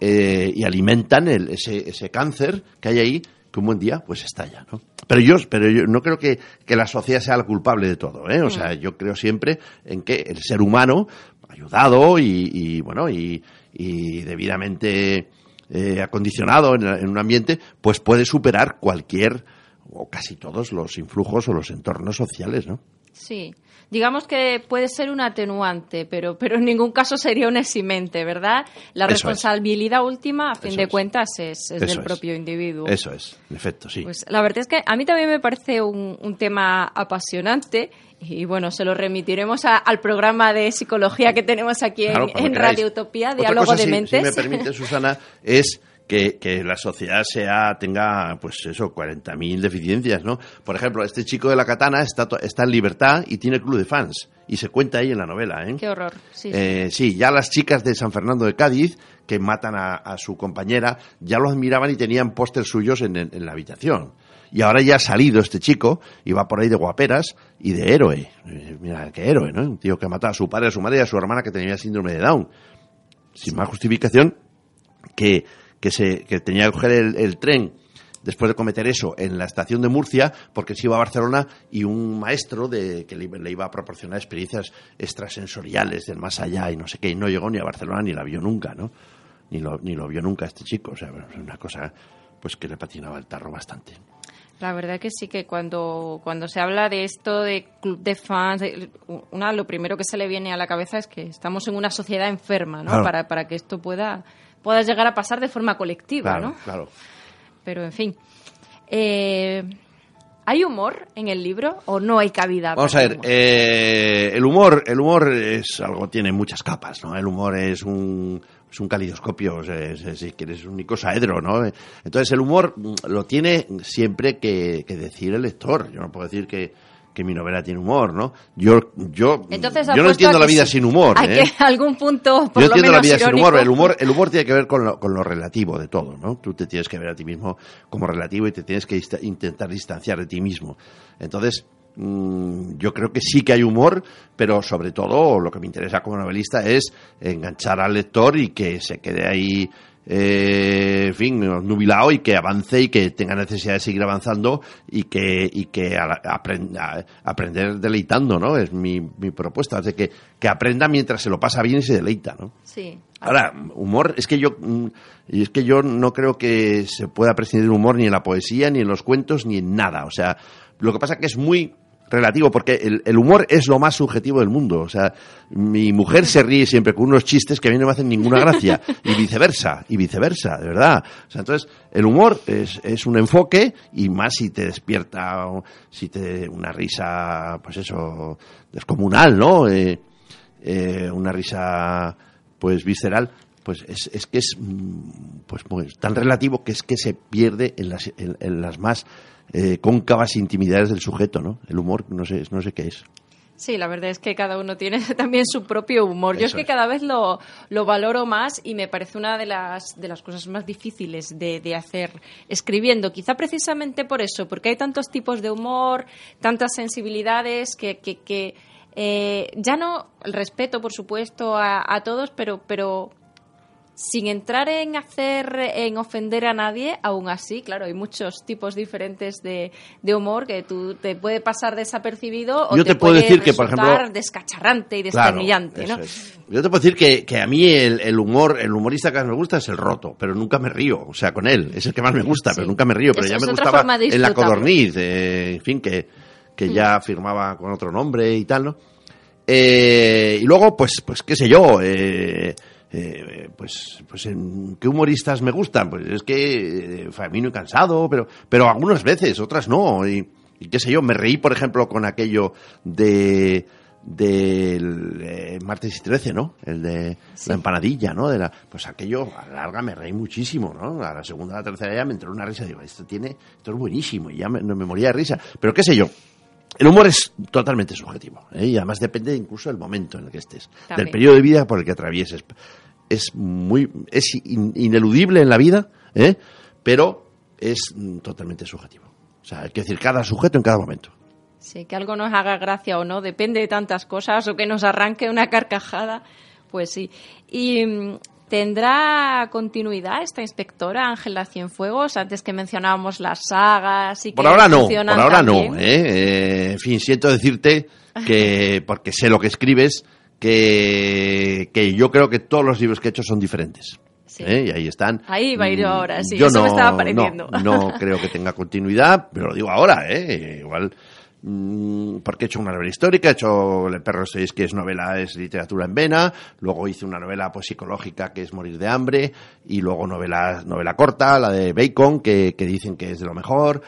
eh, y alimentan el, ese, ese cáncer que hay ahí que un buen día pues estalla, ¿no? Pero yo, pero yo no creo que, que la sociedad sea la culpable de todo, ¿eh? O sea, yo creo siempre en que el ser humano, ayudado y, y bueno, y, y debidamente eh, acondicionado en, en, un ambiente, pues puede superar cualquier o casi todos los influjos o los entornos sociales, ¿no? Sí digamos que puede ser un atenuante, pero, pero en ningún caso sería un eximente, ¿verdad? La Eso responsabilidad última, a fin Eso de es. cuentas, es, es del propio individuo. Eso es, en efecto, sí. Pues la verdad es que a mí también me parece un, un tema apasionante y bueno, se lo remitiremos a- al programa de psicología que tenemos aquí en, Claro, en. Radio Utopía, Diálogo cosa, de si- Mentes. Si me permite, Susana, es que, que la sociedad sea tenga, pues eso, 40.000 deficiencias, ¿no? Por ejemplo, este chico de la katana está, está en libertad y tiene club de fans. Y se cuenta ahí en la novela, ¿eh? Qué horror. Sí, sí. Eh, sí, ya las chicas de San Fernando de Cádiz, que matan a, a su compañera, ya los admiraban y tenían pósters suyos en, en- en la habitación. Y ahora ya ha salido este chico y va por ahí de guaperas y de héroe. Eh, mira, qué héroe, ¿no? Un tío que ha matado a su padre, a su madre y a su hermana que tenía síndrome de Down. Sin más justificación que, que, se, que tenía que coger el, el tren después de cometer eso en la estación de Murcia porque se iba a Barcelona y un maestro de, que le, iba- le iba a proporcionar experiencias extrasensoriales del más allá y no sé qué, y no llegó ni a Barcelona ni la vio nunca, ¿no? Ni lo, ni lo vio nunca este chico, o sea, una cosa pues que le patinaba el tarro bastante. La verdad que sí que cuando, cuando se habla de esto de club de fans, de- una, lo primero que se le viene a la cabeza es que estamos en una sociedad enferma, ¿no? Claro. Para, para que esto pueda, pueda llegar a pasar de forma colectiva, Claro, ¿no? claro. Pero en fin. Eh, ¿Hay humor en el libro o no hay cabida? Vamos a ver, el humor? eh, el humor, el humor es algo, tiene muchas capas, ¿no? El humor es un, es un calidoscopio, o sea, es- es- si quieres, un icosaedro, ¿no? Entonces el humor mm, lo tiene siempre que, que decir el lector. Yo no puedo decir que, que mi novela tiene humor, ¿no? Yo, yo, Entonces, yo no entiendo la vida sí. sin humor, ¿eh? que <laughs> algún punto, por Yo lo entiendo la vida sin humor. El humor, el humor tiene que ver con lo, con lo relativo de todo, ¿no? Tú te tienes que ver a ti mismo como relativo y te tienes que intentar distanciar de ti mismo. Entonces, yo creo que sí que hay humor, pero sobre todo lo que me interesa como novelista es enganchar al lector y que se quede ahí, eh, en fin, nubilado y que avance y que tenga necesidad de seguir avanzando y que, y que a- aprenda, aprender deleitando, ¿no? Es mi, mi propuesta, es de que, que aprenda mientras se lo pasa bien y se deleita, ¿no? Sí. Ahora, humor, es que yo mm, y es que yo no creo que se pueda prescindir de humor ni en la poesía, ni en los cuentos, ni en nada. O sea, lo que pasa es que es muy relativo, porque el, humor es lo más subjetivo del mundo. O sea, mi mujer se ríe siempre con unos chistes que a mí no me hacen ninguna gracia, y viceversa, y viceversa, de verdad. O sea, entonces, el humor es, es un enfoque, y más si te despierta, si te una risa, pues eso, descomunal, ¿no? Eh, eh, una risa pues visceral pues es, es que es mm, pues, pues, tan relativo que es que se pierde en las, en las más eh, cóncavas intimidades del sujeto no el humor no sé no sé qué es Sí, la verdad es que cada uno tiene <laughs> también su propio humor. Yo es que es. cada vez lo, lo valoro más y me parece una de las, de las cosas más difíciles de, de hacer escribiendo. Quizá precisamente por eso, porque hay tantos tipos de humor, tantas sensibilidades que, que, que, eh, ya no el respeto, por supuesto, a, a todos, pero, pero sin entrar en hacer, en ofender a nadie, aún así, claro, hay muchos tipos diferentes de, de humor que tú te puede pasar desapercibido o Yo te puedo puede decir que, por ejemplo, descacharrante y desternillante, eso ¿no? es. Yo te puedo decir que, que a mí el, el humor, el humorista que más me gusta es el roto, pero nunca me río, o sea, con él, es el que más me gusta, Sí. pero nunca me río, pero Eso ya es me otra gustaba forma de en la codorniz, eh, en fin, que, que Mm. ya firmaba con otro nombre y tal, ¿no? Eh, y luego, pues, pues qué sé yo, eh, eh, pues, pues en qué humoristas me gustan, pues es que eh, Famino y cansado, pero, pero algunas veces, otras no, y, y qué sé yo, me reí, por ejemplo, con aquello de del eh, martes y 13, ¿no? El de la empanadilla, ¿no? De la, pues aquello, a la larga me reí muchísimo, ¿no? A la segunda, a la tercera ya me entró una risa. Digo, esto tiene, esto es buenísimo. Y ya me, no me moría de risa. Pero qué sé yo. El humor es totalmente subjetivo. ¿eh? Y además depende incluso del momento en el que estés. Del periodo de vida por el que atravieses. Es muy, es ineludible en la vida, ¿eh? Pero es mm, totalmente subjetivo. O sea, hay que decir cada sujeto en cada momento. Sí, que algo nos haga gracia o no, depende de tantas cosas, o que nos arranque una carcajada, pues sí. Y mm, ¿Tendrá continuidad esta inspectora Ángela Cienfuegos? Antes que mencionábamos las sagas y por ahora no, por ahora no. ¿eh? ¿eh? en fin, siento decirte que <laughs> porque sé lo que escribes, que, que yo creo que todos los libros que he hecho son diferentes. ¿eh? Y ahí están. Ahí va a ir mm, ahora, sí. Yo eso no, me estaba pareciendo. No, no creo que tenga continuidad, pero lo digo ahora, ¿eh? Igual porque he hecho una novela histórica, he hecho El perro de que es novela, es literatura en vena, luego hice una novela pues, psicológica que es Morir de hambre, y luego novela, novela corta, la de Bacon, que, dicen que es de lo mejor,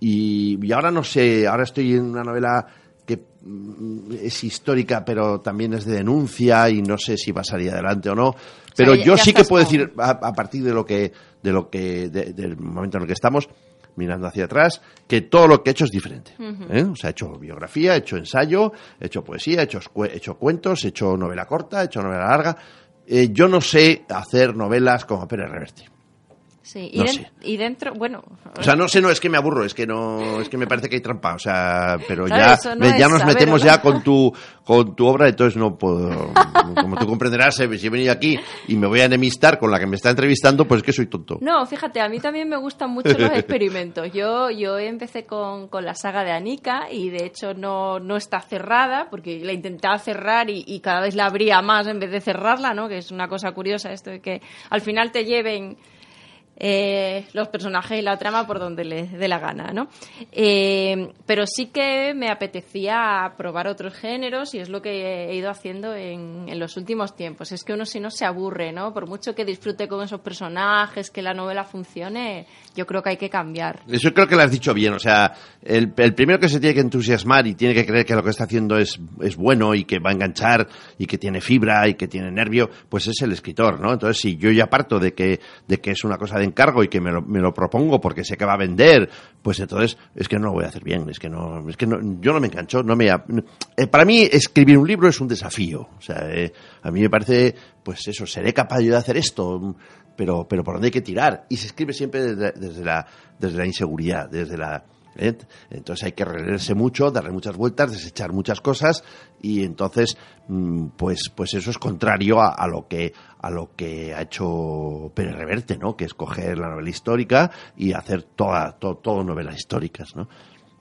y, y, ahora no sé, ahora estoy en una novela que mm, es histórica, pero también es de denuncia, y no sé si va a salir adelante o no, pero yo sí que puedo decir, a, partir de lo que, de lo que, del momento en el que estamos, mirando hacia atrás, que todo lo que he hecho es diferente. ¿eh? O sea, he hecho biografía, he hecho ensayo, he hecho poesía, he hecho, he hecho cuentos, he hecho novela corta, he hecho novela larga. Eh, yo no sé hacer novelas como Pérez Reverte. Sí, y, dentro, bueno. O sea, no sé, no es que me aburro, es que no, es que me parece que hay trampa, o sea, pero ya, ya nos metemos ya con tu, con tu obra, entonces no puedo, como tú comprenderás, eh, si he venido aquí y me voy a enemistar con la que me está entrevistando, pues es que soy tonto. No, fíjate, a mí también me gustan mucho los experimentos. Yo, yo empecé con, con la saga de Anika y de hecho no, no está cerrada, porque la intentaba cerrar y, y cada vez la abría más en vez de cerrarla, ¿no? Que es una cosa curiosa esto de que al final te lleven eh, los personajes y la trama por donde les dé la gana, ¿no? Eh, pero sí que me apetecía probar otros géneros y es lo que he ido haciendo en, en, los últimos tiempos. Es que uno si no se aburre, ¿no? Por mucho que disfrute con esos personajes, que la novela funcione, yo creo que hay que cambiar. Eso creo que lo has dicho bien, o sea, el, el primero que se tiene que entusiasmar y tiene que creer que lo que está haciendo es, es bueno y que va a enganchar y que tiene fibra y que tiene nervio, pues es el escritor, ¿no? Entonces, si yo ya parto de que, de que es una cosa de encargo y que me lo, me lo propongo porque sé que va a vender, pues entonces es que no lo voy a hacer bien, es que no, es que no, yo no me engancho, no me, eh, para mí escribir un libro es un desafío, o sea, eh, a mí me parece, pues eso, seré capaz de hacer esto, pero, pero por dónde hay que tirar y se escribe siempre desde, la, desde la inseguridad, desde la, ¿eh? Entonces hay que releerse mucho, darle muchas vueltas, desechar muchas cosas y entonces mm, pues pues eso es contrario a, lo que a lo que ha hecho Pérez Reverte, ¿no? Que es coger la novela histórica y hacer toda todo, novelas históricas, ¿no?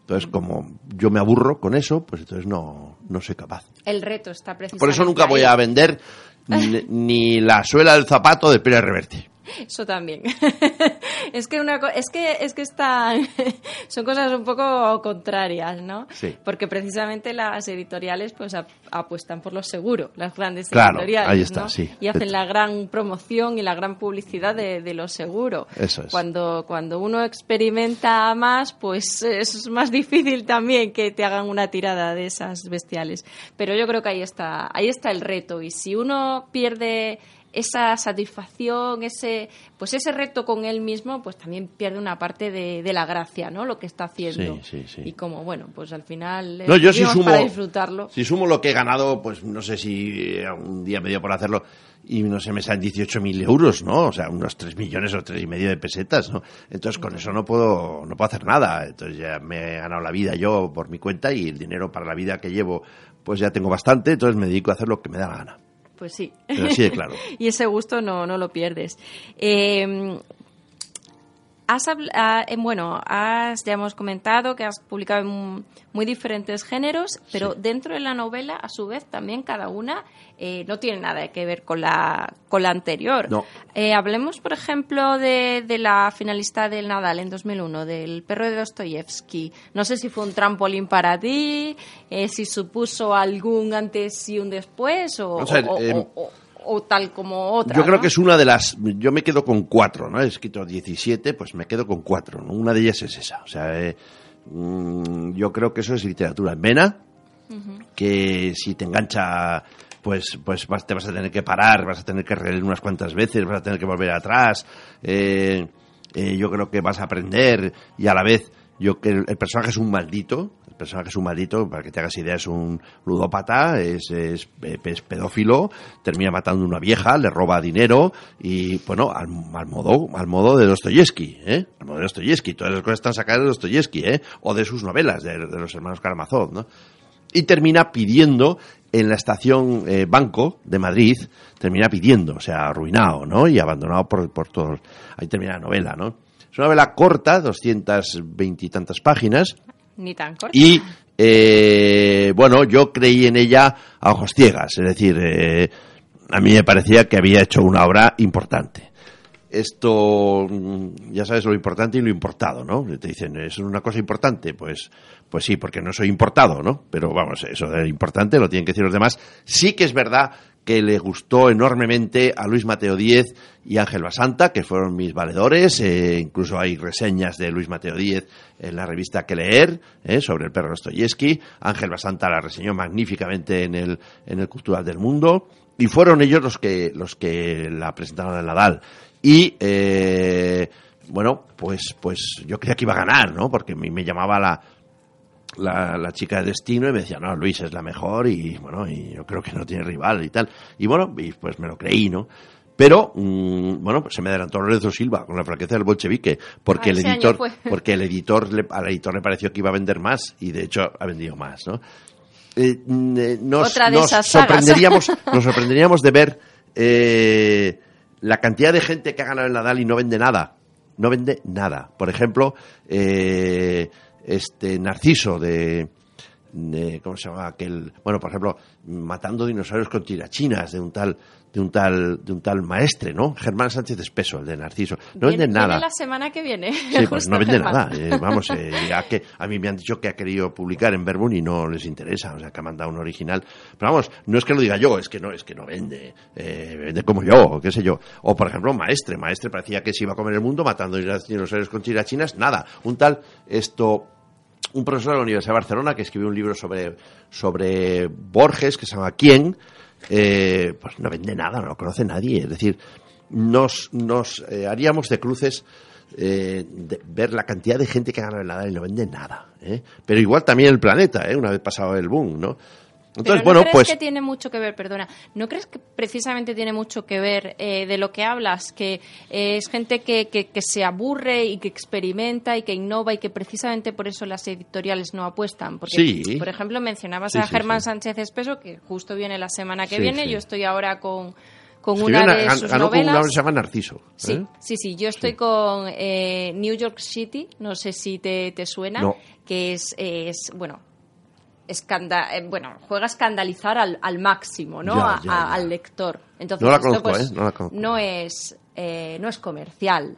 Entonces, como yo me aburro con eso, pues entonces no, no soy capaz. El reto está precisamente Por eso nunca voy a vender ni, la suela del zapato de Pérez Reverte. Eso también. <laughs> <laughs> es que una es que es que están <laughs> son cosas un poco contrarias, ¿no? Sí. Porque precisamente las editoriales pues apuestan por lo seguro, las grandes claro, editoriales, ahí está, sí. Y hacen la gran promoción y la gran publicidad de, de lo seguro. Eso es. Cuando cuando uno experimenta más, pues es más difícil también que te hagan una tirada de esas bestiales. Pero yo creo que ahí está ahí está el reto y si uno pierde esa satisfacción, ese, pues ese reto con él mismo, pues también pierde una parte de, de la gracia, ¿no? Lo que está haciendo. Sí, sí, sí. Y como, bueno, pues al final no, yo si sumo, para disfrutarlo. Si sumo lo que he ganado, pues no sé si un día me dio por hacerlo y no sé, me salen 18.000 euros, ¿no? O sea, unos 3 millones o tres y medio de pesetas, ¿no? Entonces con eso no puedo, no puedo hacer nada. Entonces ya me he ganado la vida yo por mi cuenta y el dinero para la vida que llevo, pues ya tengo bastante, entonces me dedico a hacer lo que me da la gana. Pues sí. sí, claro. <laughs> y ese gusto no, no lo pierdes. Eh, Has, ah, bueno, has, ya hemos comentado que has publicado en muy diferentes géneros, pero dentro de la novela, a su vez, también cada una eh, no tiene nada que ver con la, con la anterior. Eh, hablemos, por ejemplo, de, de, la finalista del Nadal en 2001, del perro de Dostoyevsky. No sé si fue un trampolín para ti, eh, si supuso algún antes y un después, o, em, o tal como otra. Yo creo que es una de las. Yo me quedo con cuatro, ¿no? He escrito 17, pues me quedo con cuatro. ¿no? Una de ellas es esa. O sea, eh, mm, yo creo que eso es literatura en vena, que si te engancha pues, pues te vas a tener que parar, vas a tener que releer unas cuantas veces, vas a tener que volver atrás. Eh, eh, yo creo que vas a aprender y a la vez yo que el, personaje es un maldito, el personaje es un maldito, para que te hagas idea, es un ludópata, es, es, pedófilo, termina matando a una vieja, le roba dinero y, bueno, al, modo, al modo de Dostoyevsky, ¿eh? Al modo de Dostoyevsky, todas las cosas están sacadas de Dostoyevsky, ¿eh? O de sus novelas, de, de los hermanos Karamazov, ¿no? Y termina pidiendo en la estación eh, Banco de Madrid, termina pidiendo, o sea, arruinado, ¿no? Y abandonado por, por todos. Ahí termina la novela, ¿no? Es una novela corta, doscientas veintitantas páginas. Ni tan corta. Y, eh, bueno, yo creí en ella a ojos ciegas, es decir, eh, a mí me parecía que había hecho una obra importante esto mm, ya sabes lo importante y lo importado, ¿no? Te dicen, ¿es una cosa importante? Pues, pues sí, porque no soy importado, ¿no? Pero vamos, eso de importante lo tienen que decir los demás. Sí que es verdad que le gustó enormemente a Luis Mateo Díez y Ángel Basanta, que fueron mis valedores. Eh, incluso hay reseñas de Luis Mateo Díez en la revista Que Leer eh, sobre el perro Dostoyevsky. Ángel Basanta la reseñó magníficamente en el, en el Cultural del Mundo. Y fueron ellos los que, los que la presentaron en Nadal. Y, eh, bueno, pues, pues yo creía que iba a ganar, ¿no? Porque me, me llamaba la, la, chica de destino y me decía, no, Luis es la mejor y, bueno, y yo creo que no tiene rival y tal. Y bueno, y pues me lo creí, ¿no? Pero, mm, bueno, pues se me adelantó Lorenzo Silva con la franqueza del bolchevique, porque el editor, <laughs> porque el editor, le, al editor le pareció que iba a vender más y de hecho ha vendido más, ¿no? Eh, mm, eh, nos, sorprenderíamos, <laughs> nos sorprenderíamos de ver eh, la cantidad de gente que ha ganado el Nadal y no vende nada. No vende nada. Por ejemplo, eh, este Narciso de, de, ¿cómo se llama aquel? Bueno, por ejemplo, matando dinosaurios con tirachinas de un tal de un tal de un tal maestre, ¿no? Germán Sánchez Espeso, el de Narciso. No vende nada. Viene la semana que viene. Sí, pues no vende nada. Eh, vamos, eh, <laughs> ya que a mí me han dicho que ha querido publicar en Verbun y no les interesa, o sea, que ha mandado un original. Pero vamos, no es que lo diga yo, es que no es que no vende, eh, vende como yo, qué sé yo. O por ejemplo, maestre, maestre parecía que se iba a comer el mundo matando dinosaurios con tirachinas, nada. Un tal esto un profesor de la Universidad de Barcelona que escribió un libro sobre, sobre Borges que se llama ¿Quién? Eh, pues no vende nada, no lo conoce nadie. Es decir, nos, nos eh, haríamos de cruces eh, ver la cantidad de gente que gana el Nadal y no vende nada. Pero igual también el planeta, una vez pasado el boom, ¿no? Entonces, ¿no bueno, crees pues... que tiene mucho que ver, perdona, ¿no crees que precisamente tiene mucho que ver eh, de lo que hablas, que eh, es gente que, que, se aburre y que experimenta y que innova y que precisamente por eso las editoriales no apuestan? Porque, sí. por ejemplo, mencionabas a Germán Sánchez Espeso, que justo viene la semana que viene, yo estoy ahora con con una, de sus novelas. Con una que se llama Narciso. Sí, ¿eh? sí, sí. Yo estoy con New York City, no sé si te, te suena, que es, es, bueno, escanda eh, bueno, juega a escandalizar al, al máximo, ¿no? al lector. Entonces, no la conozco, pues, ¿eh? No, es, eh, no es comercial.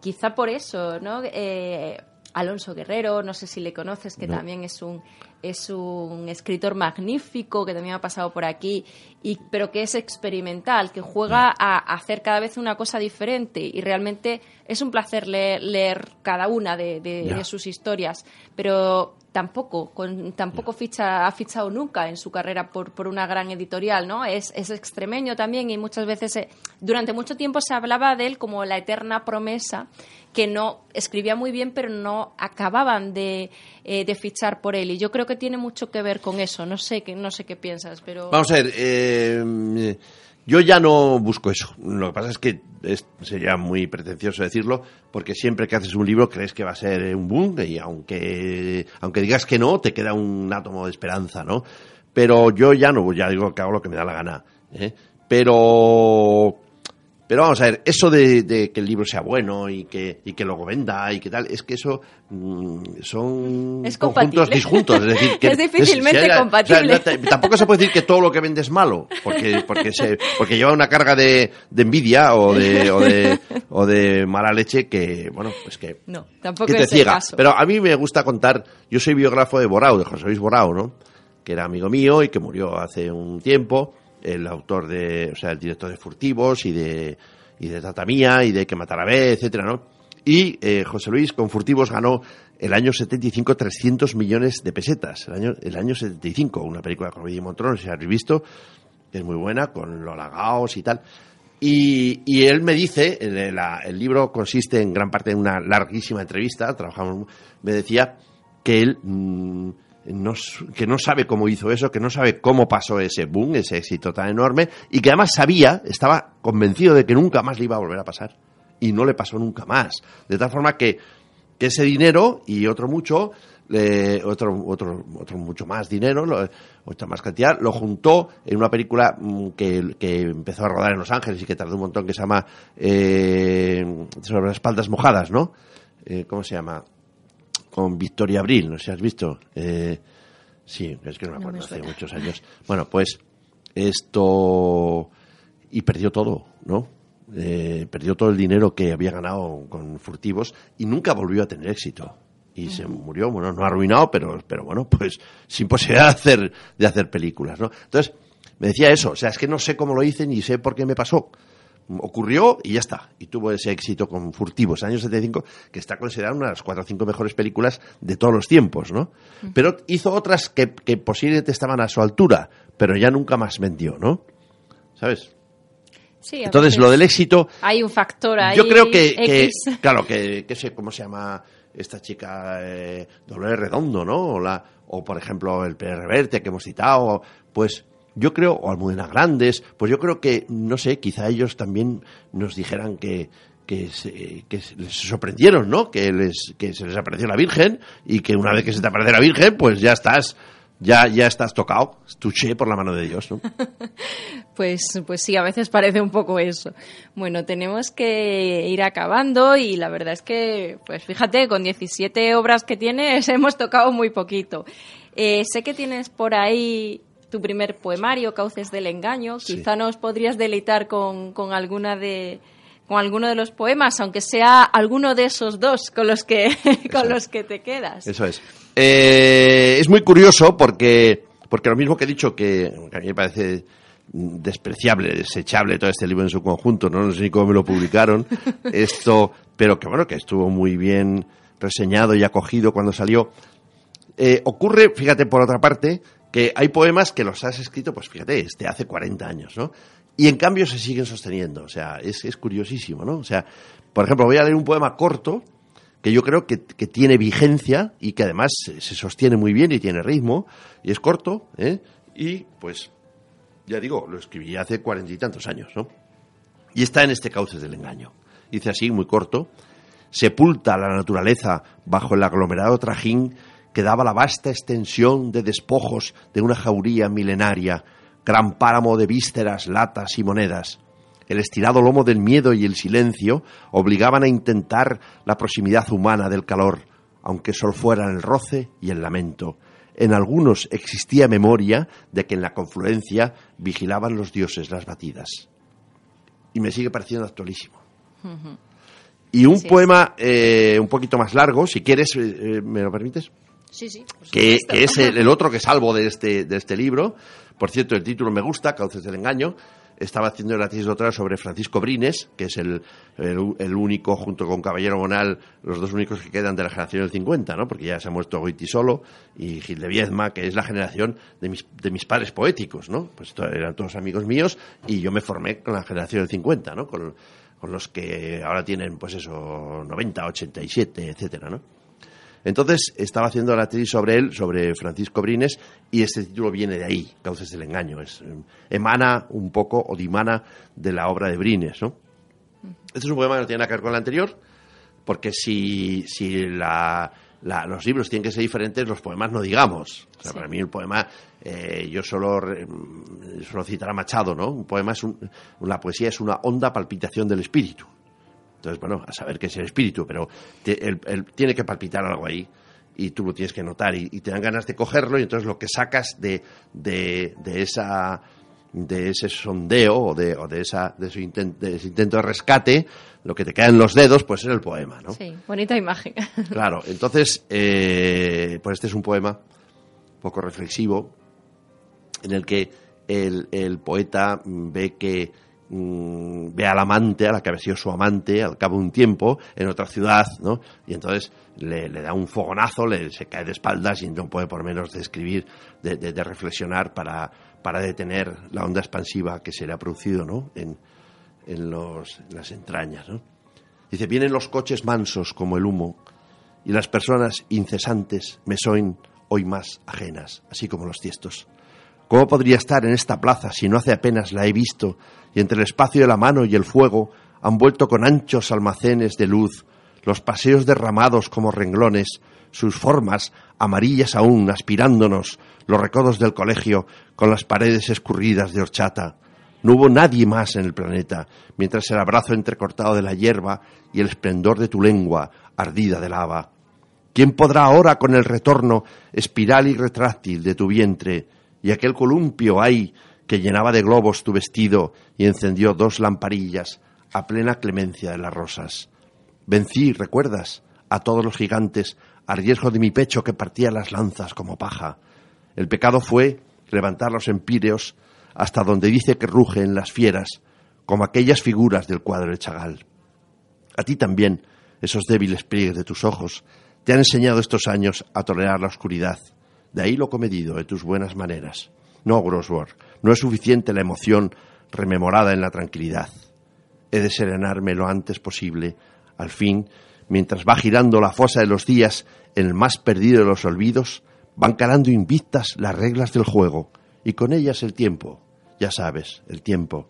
Quizá por eso, ¿no? Eh, Alonso Guerrero, no sé si le conoces, que también es un, es un escritor magnífico, que también ha pasado por aquí, y, pero que es experimental, que juega a, hacer cada vez una cosa diferente y realmente es un placer leer, cada una de, de sus historias. Pero tampoco, con, tampoco ficha, ha fichado nunca en su carrera por, por una gran editorial, ¿no? Es, es extremeño también y muchas veces, eh, durante mucho tiempo se hablaba de él como la eterna promesa que no escribía muy bien, pero no acababan de, eh, de fichar por él. Y yo creo que tiene mucho que ver con eso. No sé, que, no sé qué piensas, pero... Vamos a ver, eh, yo ya no busco eso. Lo que pasa es que sería muy pretencioso decirlo, porque siempre que haces un libro crees que va a ser un boom y aunque, aunque digas que no, te queda un átomo de esperanza, ¿no? Pero yo ya no, ya digo que hago lo que me da la gana. ¿eh? Pero pero vamos a ver, eso de, que el libro sea bueno y que, y que luego venda y que tal, es que eso mm, son conjuntos disjuntos. Es, decir, que <laughs> es difícilmente compatible. tampoco se puede decir que todo lo que vende es malo, porque, porque, se, porque lleva una carga de, de envidia o de, o, de, o de mala leche que, bueno, pues que, no, tampoco te ciega. Pero a mí me gusta contar, yo soy biógrafo de Borao, de José Luis Borao, ¿no? que era amigo mío y que murió hace un tiempo el autor de, o sea, el director de Furtivos y de, y de Tatamía y de Que matar a B, etcétera, ¿no? Y eh, José Luis con Furtivos ganó el año 75 300 millones de pesetas. El año, el año 75, una película con Luigi Montrón, si habéis visto, es muy buena, con los lagaos y tal. Y, y él me dice, el, el, libro consiste en gran parte en una larguísima entrevista, trabajamos, me decía que él mm, no, que no sabe cómo hizo eso, que no sabe cómo pasó ese boom, ese éxito tan enorme, y que además sabía, estaba convencido de que nunca más le iba a volver a pasar. Y no le pasó nunca más. De tal forma que, ese dinero y otro mucho otro, otro, otro mucho más dinero, otra más cantidad, lo juntó en una película mm, que, que, empezó a rodar en Los Ángeles y que tardó un montón, que se llama eh, Sobre las espaldas mojadas, ¿no? Eh, ¿Cómo se llama? Con Victoria Abril, no sé si has visto. Eh, sí, es que no me acuerdo, hace muchos años. Bueno, pues esto... Y perdió todo, ¿no? Eh, perdió todo el dinero que había ganado con furtivos y nunca volvió a tener éxito y se murió, bueno, no arruinado, pero, pero bueno, pues <laughs> sin posibilidad de hacer, de hacer películas, ¿no? Entonces, me decía eso, o sea, es que no sé cómo lo hice ni sé por qué me pasó. Ocurrió y ya está. Y tuvo ese éxito con Furtivos, año 75, que está considerada una de las cuatro o cinco mejores películas de todos los tiempos, ¿no? Pero hizo otras que, que posiblemente estaban a su altura, pero ya nunca más vendió, ¿no? ¿Sabes? Sí, Entonces, lo del éxito. Hay un factor ahí. Yo creo que, que <laughs> claro, que, que sé cómo se llama esta chica eh, Dolores Redondo, ¿no? O, la, o por ejemplo el PR Reverte que hemos citado, pues yo creo, o Almudena Grandes, pues yo creo que, no sé, quizá ellos también nos dijeran que, que se, les sorprendieron, ¿no? Que, les, que se les apareció la Virgen y que una vez que se te aparece la Virgen, pues ya estás ya, ya estás tocado, estuché por la mano de Dios, ¿no? <laughs> pues, pues sí, a veces parece un poco eso. Bueno, tenemos que ir acabando y la verdad es que, pues fíjate, con 17 obras que tienes <laughs> hemos tocado muy poquito. Eh, sé que tienes por ahí tu primer poemario, Cauces del Engaño. Quizá nos podrías deleitar con, con alguna de con alguno de los poemas, aunque sea alguno de esos dos con los que, <laughs> con los que te quedas. Eso es. Eh, es muy curioso porque, porque lo mismo que he dicho que, a mí me parece despreciable, desechable todo este libro en su conjunto, no, sé ni cómo me lo publicaron, <laughs> esto, pero que bueno, que estuvo muy bien reseñado y acogido cuando salió. Eh, ocurre, fíjate, por otra parte, que hay poemas que los has escrito, pues fíjate, este hace 40 años, ¿no? y en cambio se siguen sosteniendo. O sea, es, es curiosísimo, ¿no? O sea, por ejemplo, voy a leer un poema corto que yo creo que, tiene vigencia y que además se, sostiene muy bien y tiene ritmo, y es corto, ¿eh? Y pues, ya digo, lo escribí hace cuarenta y tantos años, ¿no? Y está en este cauce del engaño. Dice así, muy corto, sepulta la naturaleza bajo el aglomerado trajín que daba la vasta extensión de despojos de una jauría milenaria gran páramo de vísceras, latas y monedas. El estirado lomo del miedo y el silencio obligaban a intentar la proximidad humana del calor, aunque solo fueran el roce y el lamento. En algunos existía memoria de que en la confluencia vigilaban los dioses las batidas. Y me sigue pareciendo actualísimo. Y un poema eh, un poquito más largo, si quieres, eh, eh, ¿me lo permites? Sí, sí. Que, es el, otro que salvo de este, de este libro, por cierto, el título me gusta, Cauces del Engaño. Estaba haciendo la tesis doctoral sobre Francisco Brines, que es el, el, único, junto con Caballero Monal, los dos únicos que quedan de la generación del 50, ¿no? Porque ya se ha muerto Goiti Solo y Gil de Viezma, que es la generación de mis, de mis padres poéticos, ¿no? Pues eran todos amigos míos y yo me formé con la generación del 50, ¿no? Con, con los que ahora tienen, pues eso, 90, 87, etcétera, ¿no? Entonces estaba haciendo la tesis sobre él, sobre Francisco Brines, y este título viene de ahí, Cauces del Engaño. Es, eh, emana un poco o dimana de la obra de Brines, ¿no? Este es un poema que no tiene nada que ver con el anterior, porque si, si los libros tienen que ser diferentes, los poemas no digamos. O sea, para mí el poema, eh, yo solo, solo citar a Machado, ¿no? Un poema es un, la poesía es una honda palpitación del espíritu. Entonces, bueno, a saber qué es el espíritu, pero él, tiene que palpitar algo ahí y tú lo tienes que notar y, te dan ganas de cogerlo y entonces lo que sacas de, de, esa de ese sondeo o de, o de, esa, de, ese intento de rescate, lo que te queda en los dedos, pues es el poema, ¿no? Sí, bonita imagen. <laughs> Claro, entonces, eh, pues este es un poema poco reflexivo, en el que el, el poeta ve que mm, ve al amante, a la que había sido su amante, al cabo de un tiempo, en otra ciudad, ¿no? Y entonces le, da un fogonazo, le, se cae de espaldas y no puede por menos de escribir, de, de, reflexionar para, para detener la onda expansiva que se le ha producido, ¿no? En, en, los, las entrañas, ¿no? Dice, vienen los coches mansos como el humo y las personas incesantes me son hoy más ajenas, así como los tiestos. ¿Cómo podría estar en esta plaza si no hace apenas la he visto y entre el espacio de la mano y el fuego han vuelto con anchos almacenes de luz los paseos derramados como renglones, sus formas amarillas aún aspirándonos, los recodos del colegio con las paredes escurridas de horchata? No hubo nadie más en el planeta, mientras el abrazo entrecortado de la hierba y el esplendor de tu lengua ardida de lava. ¿Quién podrá ahora con el retorno espiral y retráctil de tu vientre y aquel columpio ahí que llenaba de globos tu vestido y encendió dos lamparillas a plena clemencia de las rosas? Vencí, recuerdas, a todos los gigantes a riesgo de mi pecho que partía las lanzas como paja. El pecado fue levantar los empíreos hasta donde dice que rugen las fieras, como aquellas figuras del cuadro de Chagall. A ti también, esos débiles pliegues de tus ojos, te han enseñado estos años a tolerar la oscuridad. De ahí lo comedido de tus buenas maneras. No, Grosworth, no es suficiente la emoción rememorada en la tranquilidad. He de serenarme lo antes posible. Al fin, mientras va girando la fosa de los días en el más perdido de los olvidos, van calando invictas las reglas del juego y con ellas el tiempo. Ya sabes, el tiempo.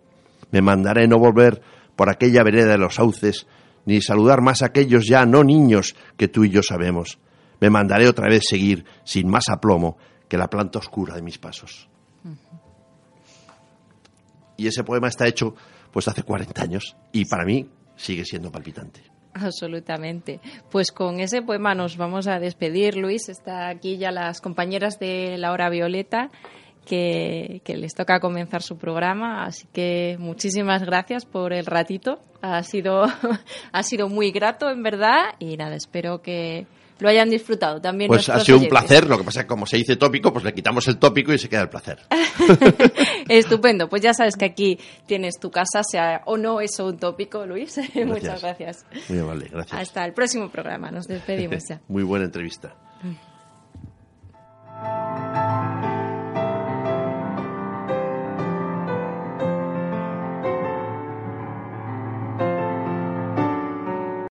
Me mandaré no volver por aquella vereda de los sauces ni saludar más a aquellos ya no niños que tú y yo sabemos. Me mandaré otra vez seguir sin más aplomo que la planta oscura de mis pasos. Y ese poema está hecho pues hace 40 años y para mí sigue siendo palpitante. Absolutamente. Pues con ese poema nos vamos a despedir, Luis. Está aquí ya las compañeras de la hora violeta que, les toca comenzar su programa. Así que muchísimas gracias por el ratito. Ha sido, <laughs> ha sido muy grato, en verdad. Y nada, espero que lo hayan disfrutado también. Pues ha sido un placer, lo que pasa es que como se dice tópico, pues le quitamos el tópico y se queda el placer. <laughs> Estupendo, pues ya sabes que aquí tienes tu casa, sea o no eso un tópico, Luis. <laughs> Muchas gracias. Muy amable, gracias. Hasta el próximo programa, nos despedimos ya. <laughs> Muy buena entrevista. Mm.